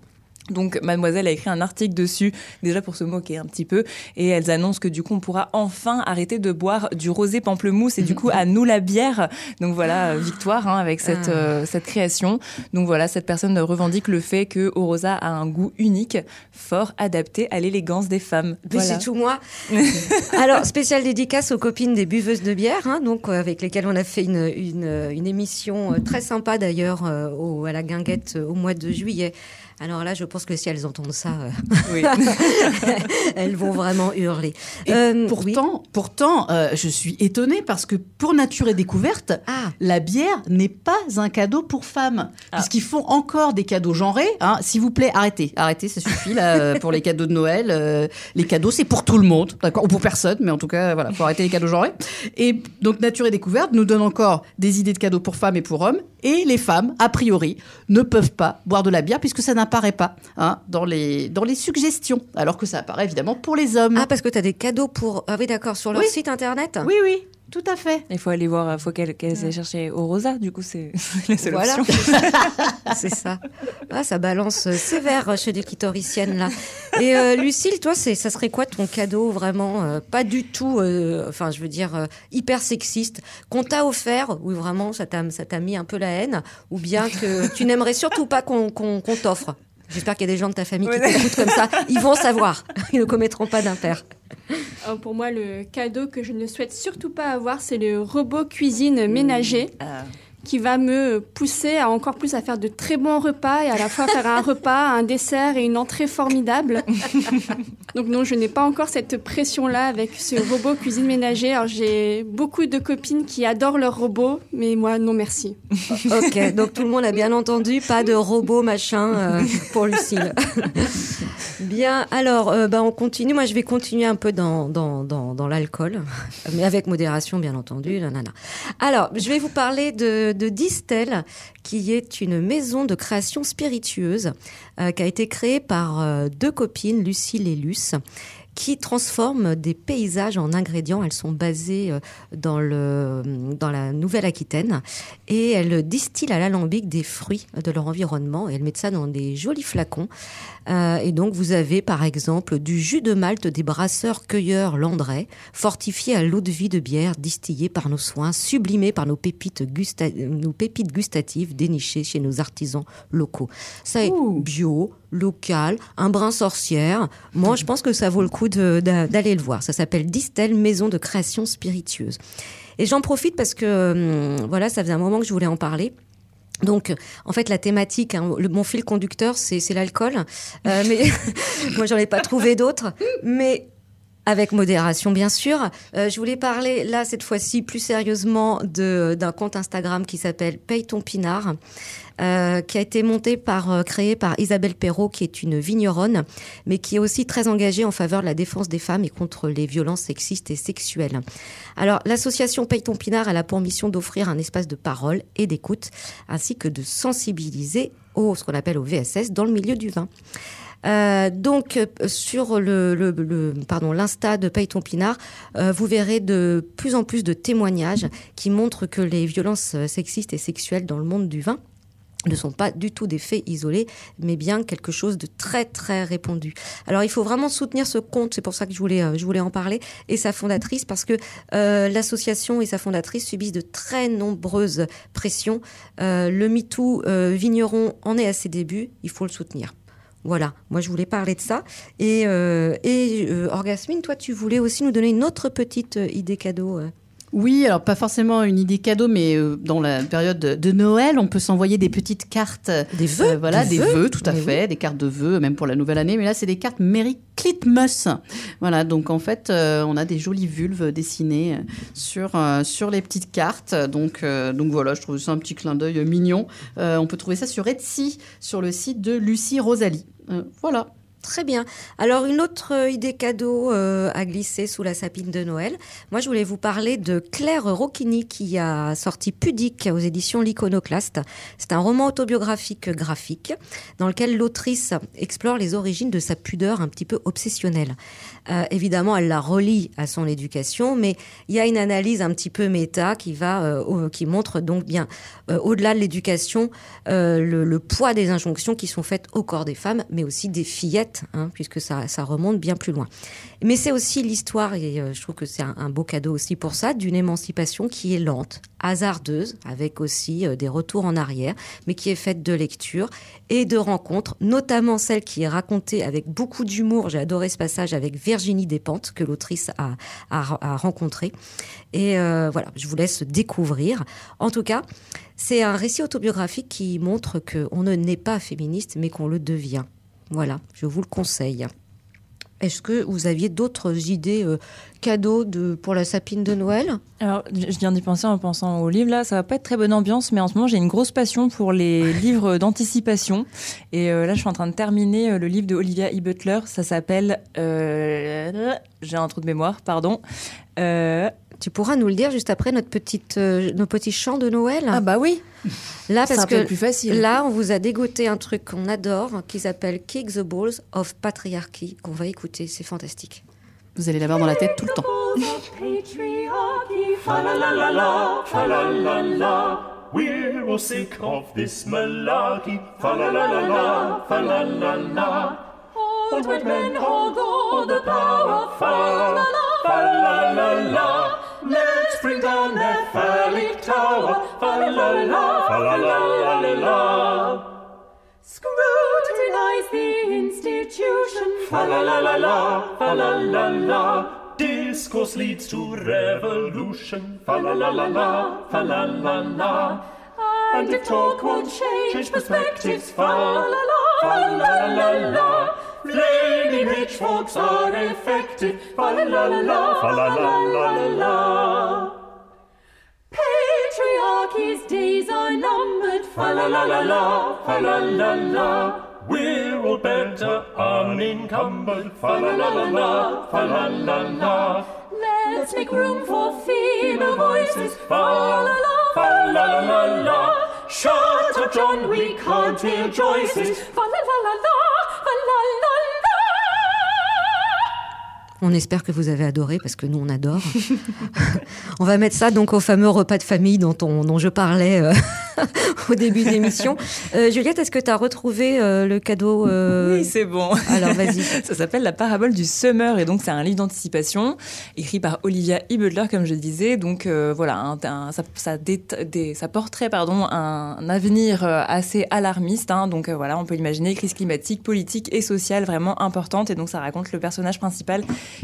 Donc, mademoiselle a écrit un article dessus, déjà pour se moquer un petit peu, et elles annoncent que du coup, on pourra enfin arrêter de boire du rosé pamplemousse, et du coup, à nous la bière. Donc voilà, euh, victoire hein, avec cette, Ah. euh, cette création. Donc voilà, cette personne revendique le fait que Orosa a un goût unique, fort adapté à l'élégance des femmes. Voilà. c'est tout moi. Alors, spéciale dédicace aux copines des buveuses de bière, hein, donc, euh, avec lesquelles on a fait une, une, une émission très sympa d'ailleurs euh, à la guinguette au mois de juillet. Alors là, je pense que si elles entendent ça, euh, Oui. elles vont vraiment hurler. Et Euh, pourtant, pourtant euh, je suis étonnée parce que pour Nature et Découverte, Ah, la bière n'est pas un cadeau pour femmes. Ah. Puisqu'ils font encore des cadeaux genrés. hein. S'il vous plaît, arrêtez. Arrêtez, ça suffit là, pour les cadeaux de Noël. les cadeaux, c'est pour tout le monde, d'accord Ou pour personne, mais en tout cas, voilà, faut arrêter les cadeaux genrés. Et donc, Nature et Découverte nous donne encore des idées de cadeaux pour femmes et pour hommes. Et les femmes, a priori, ne peuvent pas boire de la bière puisque ça n'apparaît pas hein, dans, les, dans les suggestions. Alors que ça apparaît évidemment pour les hommes. ah parce que tu as des cadeaux pour... Ah oui, d'accord, sur leur Oui. site internet? Oui, oui, tout à fait. Il faut aller voir, il faut qu'elle qu'elle aille chercher Orosa, du coup, c'est la seule Voilà. C'est ça. Ah, ça balance euh, sévère chez les clitoriciennes, là. Et euh, Lucille, toi, ça serait quoi ton cadeau vraiment euh, pas du tout, euh, enfin, je veux dire, euh, hyper sexiste, qu'on t'a offert, ou vraiment ça t'a, mis un peu la haine, ou bien que tu n'aimerais surtout pas qu'on, t'offre? J'espère qu'il y a des gens de ta famille qui Ouais. t'écoutent comme ça. Ils vont savoir. Ils ne commettront pas d'impair. Alors, pour moi, le cadeau que je ne souhaite surtout pas avoir, c'est le robot cuisine ménager Ah. Qui va me pousser à encore plus à faire de très bons repas et à la fois faire un repas, un dessert et une entrée formidable. Donc non, je n'ai pas encore cette pression-là avec ce robot cuisine ménager. Alors j'ai beaucoup de copines qui adorent leur robot, mais moi non merci. Ok, donc tout le monde a bien entendu, pas de robot machin euh, pour Lucille. bien, alors, euh, bah, on continue. Moi, je vais continuer un peu dans, dans, dans, dans l'alcool, mais avec modération, bien entendu. nanana. Alors, je vais vous parler de, de Distel, qui est une maison de création spiritueuse euh, qui a été créée par euh, deux copines, Lucille et Luce qui transforment des paysages en ingrédients. Elles sont basées euh, dans, le, dans la Nouvelle-Aquitaine et elles distillent à l'alambic des fruits de leur environnement et elles mettent ça dans des jolis flacons. Euh, et donc vous avez par exemple du jus de malt des brasseurs-cueilleurs Landrais, fortifié à l'eau de vie de bière distillée par nos soins, sublimé par nos pépites, gusta- nos pépites gustatives dénichées chez nos artisans locaux. Ça est bio, local, un brin sorcière. Moi, je pense que ça vaut le coup d'aller le voir. Ça s'appelle Distel, maison de création spiritueuse. Et j'en profite parce que, hum, voilà, ça faisait un moment que je voulais en parler. Donc, en fait, la thématique, hein, le, mon fil conducteur, c'est l'alcool. Euh, mais moi, j'en ai pas trouvé d'autres. Mais avec modération, bien sûr. Euh, je voulais parler, là, cette fois-ci, plus sérieusement, d'un compte Instagram qui s'appelle Paye ton pinard, euh, qui a été monté par, euh, créé par Isabelle Perrault, qui est une vigneronne, mais qui est aussi très engagée en faveur de la défense des femmes et contre les violences sexistes et sexuelles. Alors, l'association Paye ton pinard, a pour mission d'offrir un espace de parole et d'écoute, ainsi que de sensibiliser au, ce qu'on appelle au VSS, dans le milieu du vin. Euh, donc sur le, pardon l'insta de Paye ton pinard, vous verrez de plus en plus de témoignages qui montrent que les violences sexistes et sexuelles dans le monde du vin ne sont pas du tout des faits isolés, mais bien quelque chose de très très répandu. Alors il faut vraiment soutenir ce compte, c'est pour ça que je voulais euh, je voulais en parler, et sa fondatrice parce que euh, l'association et sa fondatrice subissent de très nombreuses pressions. Euh, le MeToo vigneron en est à ses débuts, il faut le soutenir. Voilà, moi je voulais parler de ça. Et, et Orgasmine, toi tu voulais aussi nous donner une autre petite idée cadeau. Oui, alors pas forcément une idée cadeau, mais euh, dans la période de Noël, on peut s'envoyer des petites cartes. Des vœux Euh, voilà, Des des, vœux vœux, tout à Mais fait, des cartes de vœux, même pour la nouvelle année. Mais là, c'est des cartes Merry Clitmus. Voilà, donc en fait, euh, on a des jolies vulves dessinées sur, sur les petites cartes. Donc, donc voilà, je trouve ça un petit clin d'œil mignon. On peut trouver ça sur Etsy, sur le site de Lucie Rosalie. Voilà. Très bien. Alors une autre euh, idée cadeau euh, à glisser sous la sapine de Noël. Moi, je voulais vous parler de Claire Rocchini qui a sorti Pudique aux éditions L'Iconoclaste. C'est un roman autobiographique graphique dans lequel l'autrice explore les origines de sa pudeur un petit peu obsessionnelle. Euh, évidemment, elle la relie à son éducation, mais il y a une analyse un petit peu méta qui va, euh, qui montre donc bien euh, au-delà de l'éducation le, poids des injonctions qui sont faites au corps des femmes, mais aussi des fillettes, hein, puisque ça, remonte bien plus loin. Mais c'est aussi l'histoire, et je trouve que c'est un, beau cadeau aussi pour ça, d'une émancipation qui est lente, hasardeuse, avec aussi des retours en arrière, mais qui est faite de lecture et de rencontres, notamment celle qui est racontée avec beaucoup d'humour. J'ai adoré ce passage avec Virginie Despentes, que l'autrice a, a, a rencontré. Et euh, voilà, je vous laisse découvrir. En tout cas, c'est un récit autobiographique qui montre qu'on ne naît pas féministe, mais qu'on le devient. Voilà, je vous le conseille. Est-ce que vous aviez d'autres idées euh, cadeaux de, pour la sapine de Noël? Alors, je viens d'y penser en pensant au livre là. Ça va pas être très bonne ambiance, mais en ce moment j'ai une grosse passion pour les livres d'anticipation. Et euh, là, je suis en train de terminer euh, le livre de Olivia E. Butler. Ça s'appelle. J'ai un trou de mémoire, pardon. Tu pourras nous le dire juste après notre petite, euh, nos petits chants de Noël? Ah bah oui. Là, parce un peu que plus facile. là, on vous a dégoté un truc qu'on adore, qui s'appelle Kick the Balls of Patriarchy, qu'on va écouter. C'est fantastique. Vous allez l'avoir dans la tête tout le temps. We're all sick of this malarkey. Fa la la la la, fa la la la. White men hold all the power. Fa la la la, la la la. Let's bring down their phallic tower. Fa la la la, fa la la la la la. Scrutinize the institution. Fa la la la la, fa la la la. Discourse leads to revolution. Fa la la la la, fa la la la. And if talk won't change, change perspectives, fa la la la, fa la la la la. Flaming pitchforks are effective, fa la la la fa la la la la la. Patriarchy's days are numbered. Fa la la la la, fa la la la. We're all better unencumbered. Fa la la la la, fa la la la. Let's make room for female voices. Fa la la la, fa la la la la. Shut up, John, we can't hear Joyce's. Fa la la la la, fa la la. On espère que vous avez adoré parce que nous on adore. on va mettre ça donc au fameux repas de famille dont, on- dont je parlais euh, au début de l'émission. Euh, Juliette, est-ce que tu as retrouvé euh, le cadeau Oui, c'est bon. Alors vas-y. Ça s'appelle La parabole du Summer et donc c'est un livre d'anticipation écrit par Olivia E. Butler comme je disais. Donc voilà, un- un- ça, ça, dé- ça porterait pardon un, un avenir assez alarmiste. hein. donc voilà, on peut imaginer crise climatique, politique et sociale vraiment importante. Et donc ça raconte le personnage principal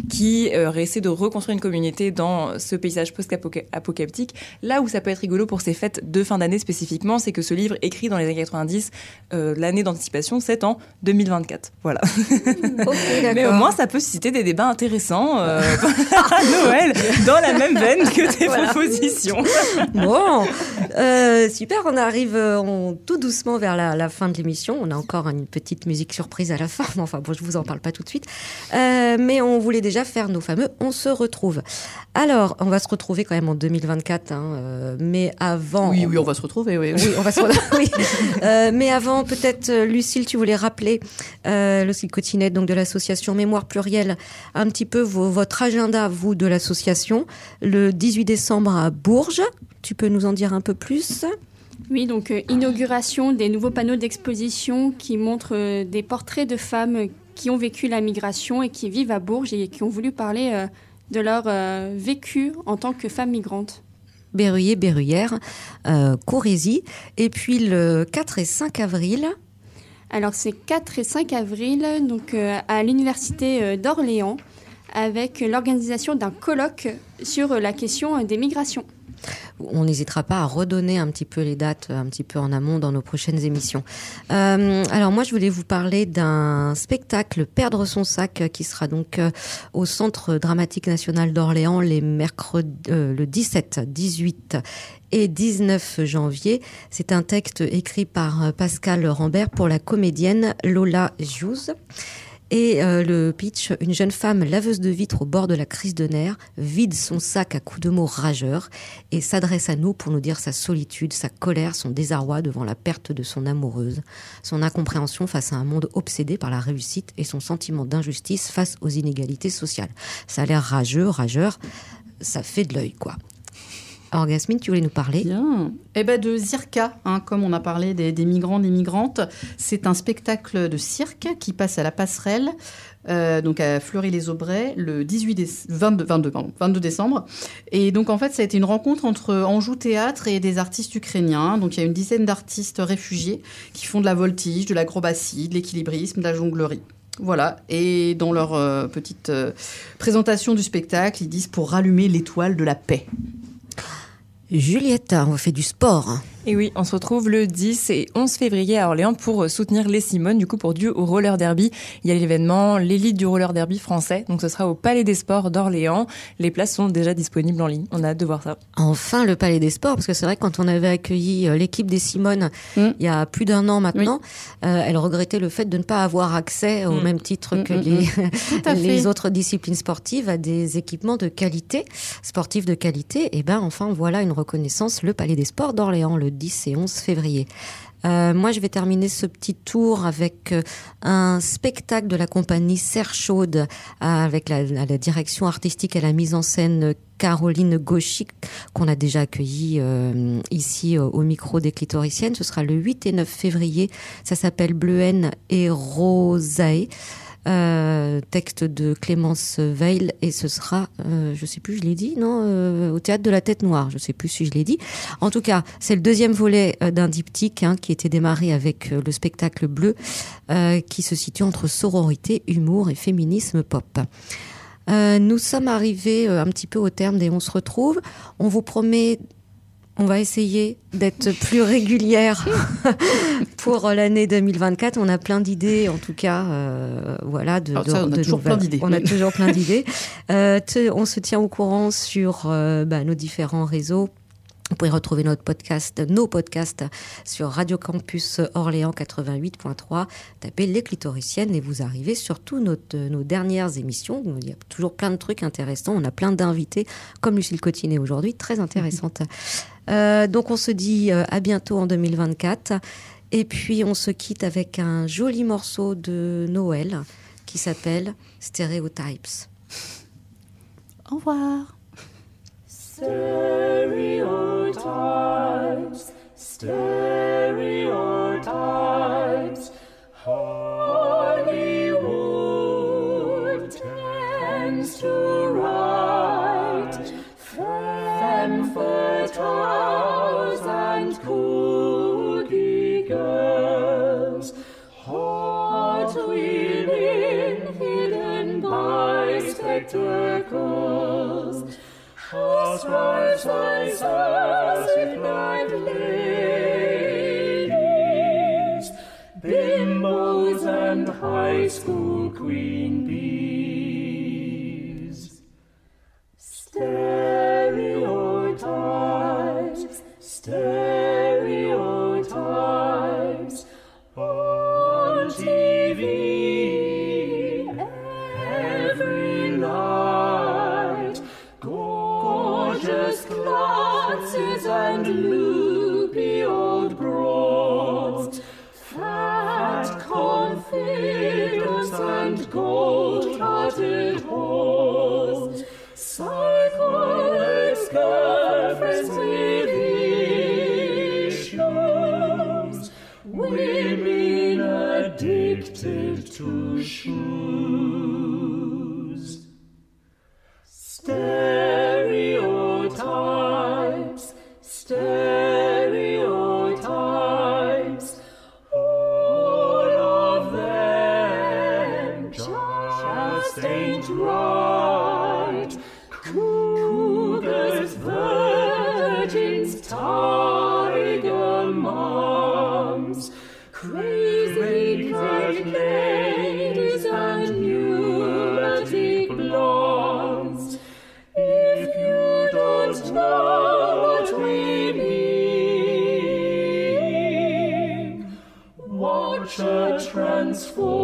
qui euh, essaie de reconstruire une communauté dans ce paysage post-apocalyptique. Là où ça peut être rigolo pour ces fêtes de fin d'année spécifiquement, c'est que ce livre écrit dans les années 90, euh, l'année d'anticipation, c'est en 2024. Voilà. Ok, Mais au moins, ça peut susciter des débats intéressants euh, à Noël, dans la même veine que tes propositions. Bon, euh, super, on arrive on- tout doucement vers la, la fin de l'émission. On a encore une petite musique surprise à la fin, mais enfin bon, je vous en parle pas tout de suite. Euh, mais on voulait déjà faire nos fameux On se retrouve. Alors, on va se retrouver quand même en 2024, hein, euh, mais avant... Oui, oui, on va se retrouver. Oui, Oui, on va se oui. Euh, mais avant, peut-être, euh, Lucille, tu voulais rappeler, euh, Lucille Cotinet, donc de l'association Mémoire Plurielle, un petit peu vos- votre agenda, vous, de l'association, le 18 décembre à Bourges. Tu peux nous en dire un peu plus? Oui, donc euh, inauguration des nouveaux panneaux d'exposition qui montrent euh, des portraits de femmes qui ont vécu la migration et qui vivent à Bourges et qui ont voulu parler euh, de leur euh, vécu en tant que femmes migrantes. Berruyer, Berruyère, euh. Et puis le 4 et 5 avril, Alors c'est 4 et 5 avril donc euh, à l'université d'Orléans avec l'organisation d'un colloque sur la question des migrations. On n'hésitera pas à redonner un petit peu les dates un petit peu en amont dans nos prochaines émissions. Euh, alors moi, je voulais vous parler d'un spectacle Perdre son sac euh, qui sera donc euh, au Centre dramatique national d'Orléans les le 17, 18 et 19 janvier. C'est un texte écrit par Pascal Rambert pour la comédienne Lola Jouz. Et euh, le pitch, une jeune femme laveuse de vitres au bord de la crise de nerfs vide son sac à coups de mots rageurs et s'adresse à nous pour nous dire sa solitude, sa colère, son désarroi devant la perte de son amoureuse, son incompréhension face à un monde obsédé par la réussite et son sentiment d'injustice face aux inégalités sociales. Ça a l'air rageux, rageur, ça fait de l'œil quoi. Alors Gasmine, tu voulais nous parler? Bien. Eh ben de Zirka, hein, comme on a parlé des, migrants, des migrantes, c'est un spectacle de cirque qui passe à la passerelle, euh, donc à Fleury-les-Aubrais, le 18 déce- 22, 22, pardon, 22 décembre. Et donc en fait, ça a été une rencontre entre Anjou Théâtre et des artistes ukrainiens. Donc il y a une dizaine d'artistes réfugiés qui font de la voltige, de l'acrobatie, de l'équilibrisme, de la jonglerie. Voilà, et dans leur euh, petite euh, présentation du spectacle, ils disent pour rallumer l'étoile de la paix. Juliette, on fait du sport. Et oui, on se retrouve le 10 et 11 février à Orléans pour soutenir les Simones, du coup pour Dieu au roller derby. Il y a l'événement, l'élite du roller derby français, donc ce sera au Palais des Sports d'Orléans. Les places sont déjà disponibles en ligne, on a hâte de voir ça. Enfin, le Palais des Sports, parce que c'est vrai que quand on avait accueilli euh, l'équipe des Simones Mm. il y a plus d'un an maintenant, euh, elle regrettait le fait de ne pas avoir accès au Mm. même titre Mm, que les, autres disciplines sportives à des équipements de qualité, sportifs de qualité. Et ben enfin, voilà une reconnaissance, le Palais des Sports d'Orléans, le 10 et 11 février. Euh, moi, je vais terminer ce petit tour avec euh, un spectacle de la compagnie Serre Chaude euh, avec la, direction artistique et la mise en scène Caroline Gauchy qu'on a déjà accueilli euh, ici au micro des clitoriciennes. Ce sera le 8 et 9 février. Ça s'appelle Bleuhen et Rosae. Euh, texte de Clémence Veil et ce sera, euh, je sais plus, je l'ai dit, non, euh, au théâtre de la Tête Noire. Je sais plus si je l'ai dit. En tout cas, c'est le deuxième volet euh, d'un diptyque hein, qui était démarré avec le spectacle bleu, qui se situe entre sororité, humour et féminisme pop. Nous sommes arrivés un petit peu au terme des On se retrouve. On vous promet, on va essayer d'être plus régulière pour euh, l'année 2024. On a plein d'idées, en tout cas, euh, voilà. De, ça, on a toujours plein. On a toujours plein d'idées. Euh, on se tient au courant sur euh, bah, nos différents réseaux. Vous pouvez retrouver notre podcast, nos podcasts sur Radio Campus Orléans 88.3. Tapez les clitoriciennes et vous arrivez sur toutes nos, nos dernières émissions. Il y a toujours plein de trucs intéressants. On a plein d'invités, comme Lucille Cotinet aujourd'hui, très intéressante. Euh, donc on se dit euh, à bientôt en 2024. Et puis on se quitte avec un joli morceau de Noël qui s'appelle Stereotypes. Au revoir. Stereotypes, stereotypes. rise, rise, ladies, bimbos and high school queens. transform.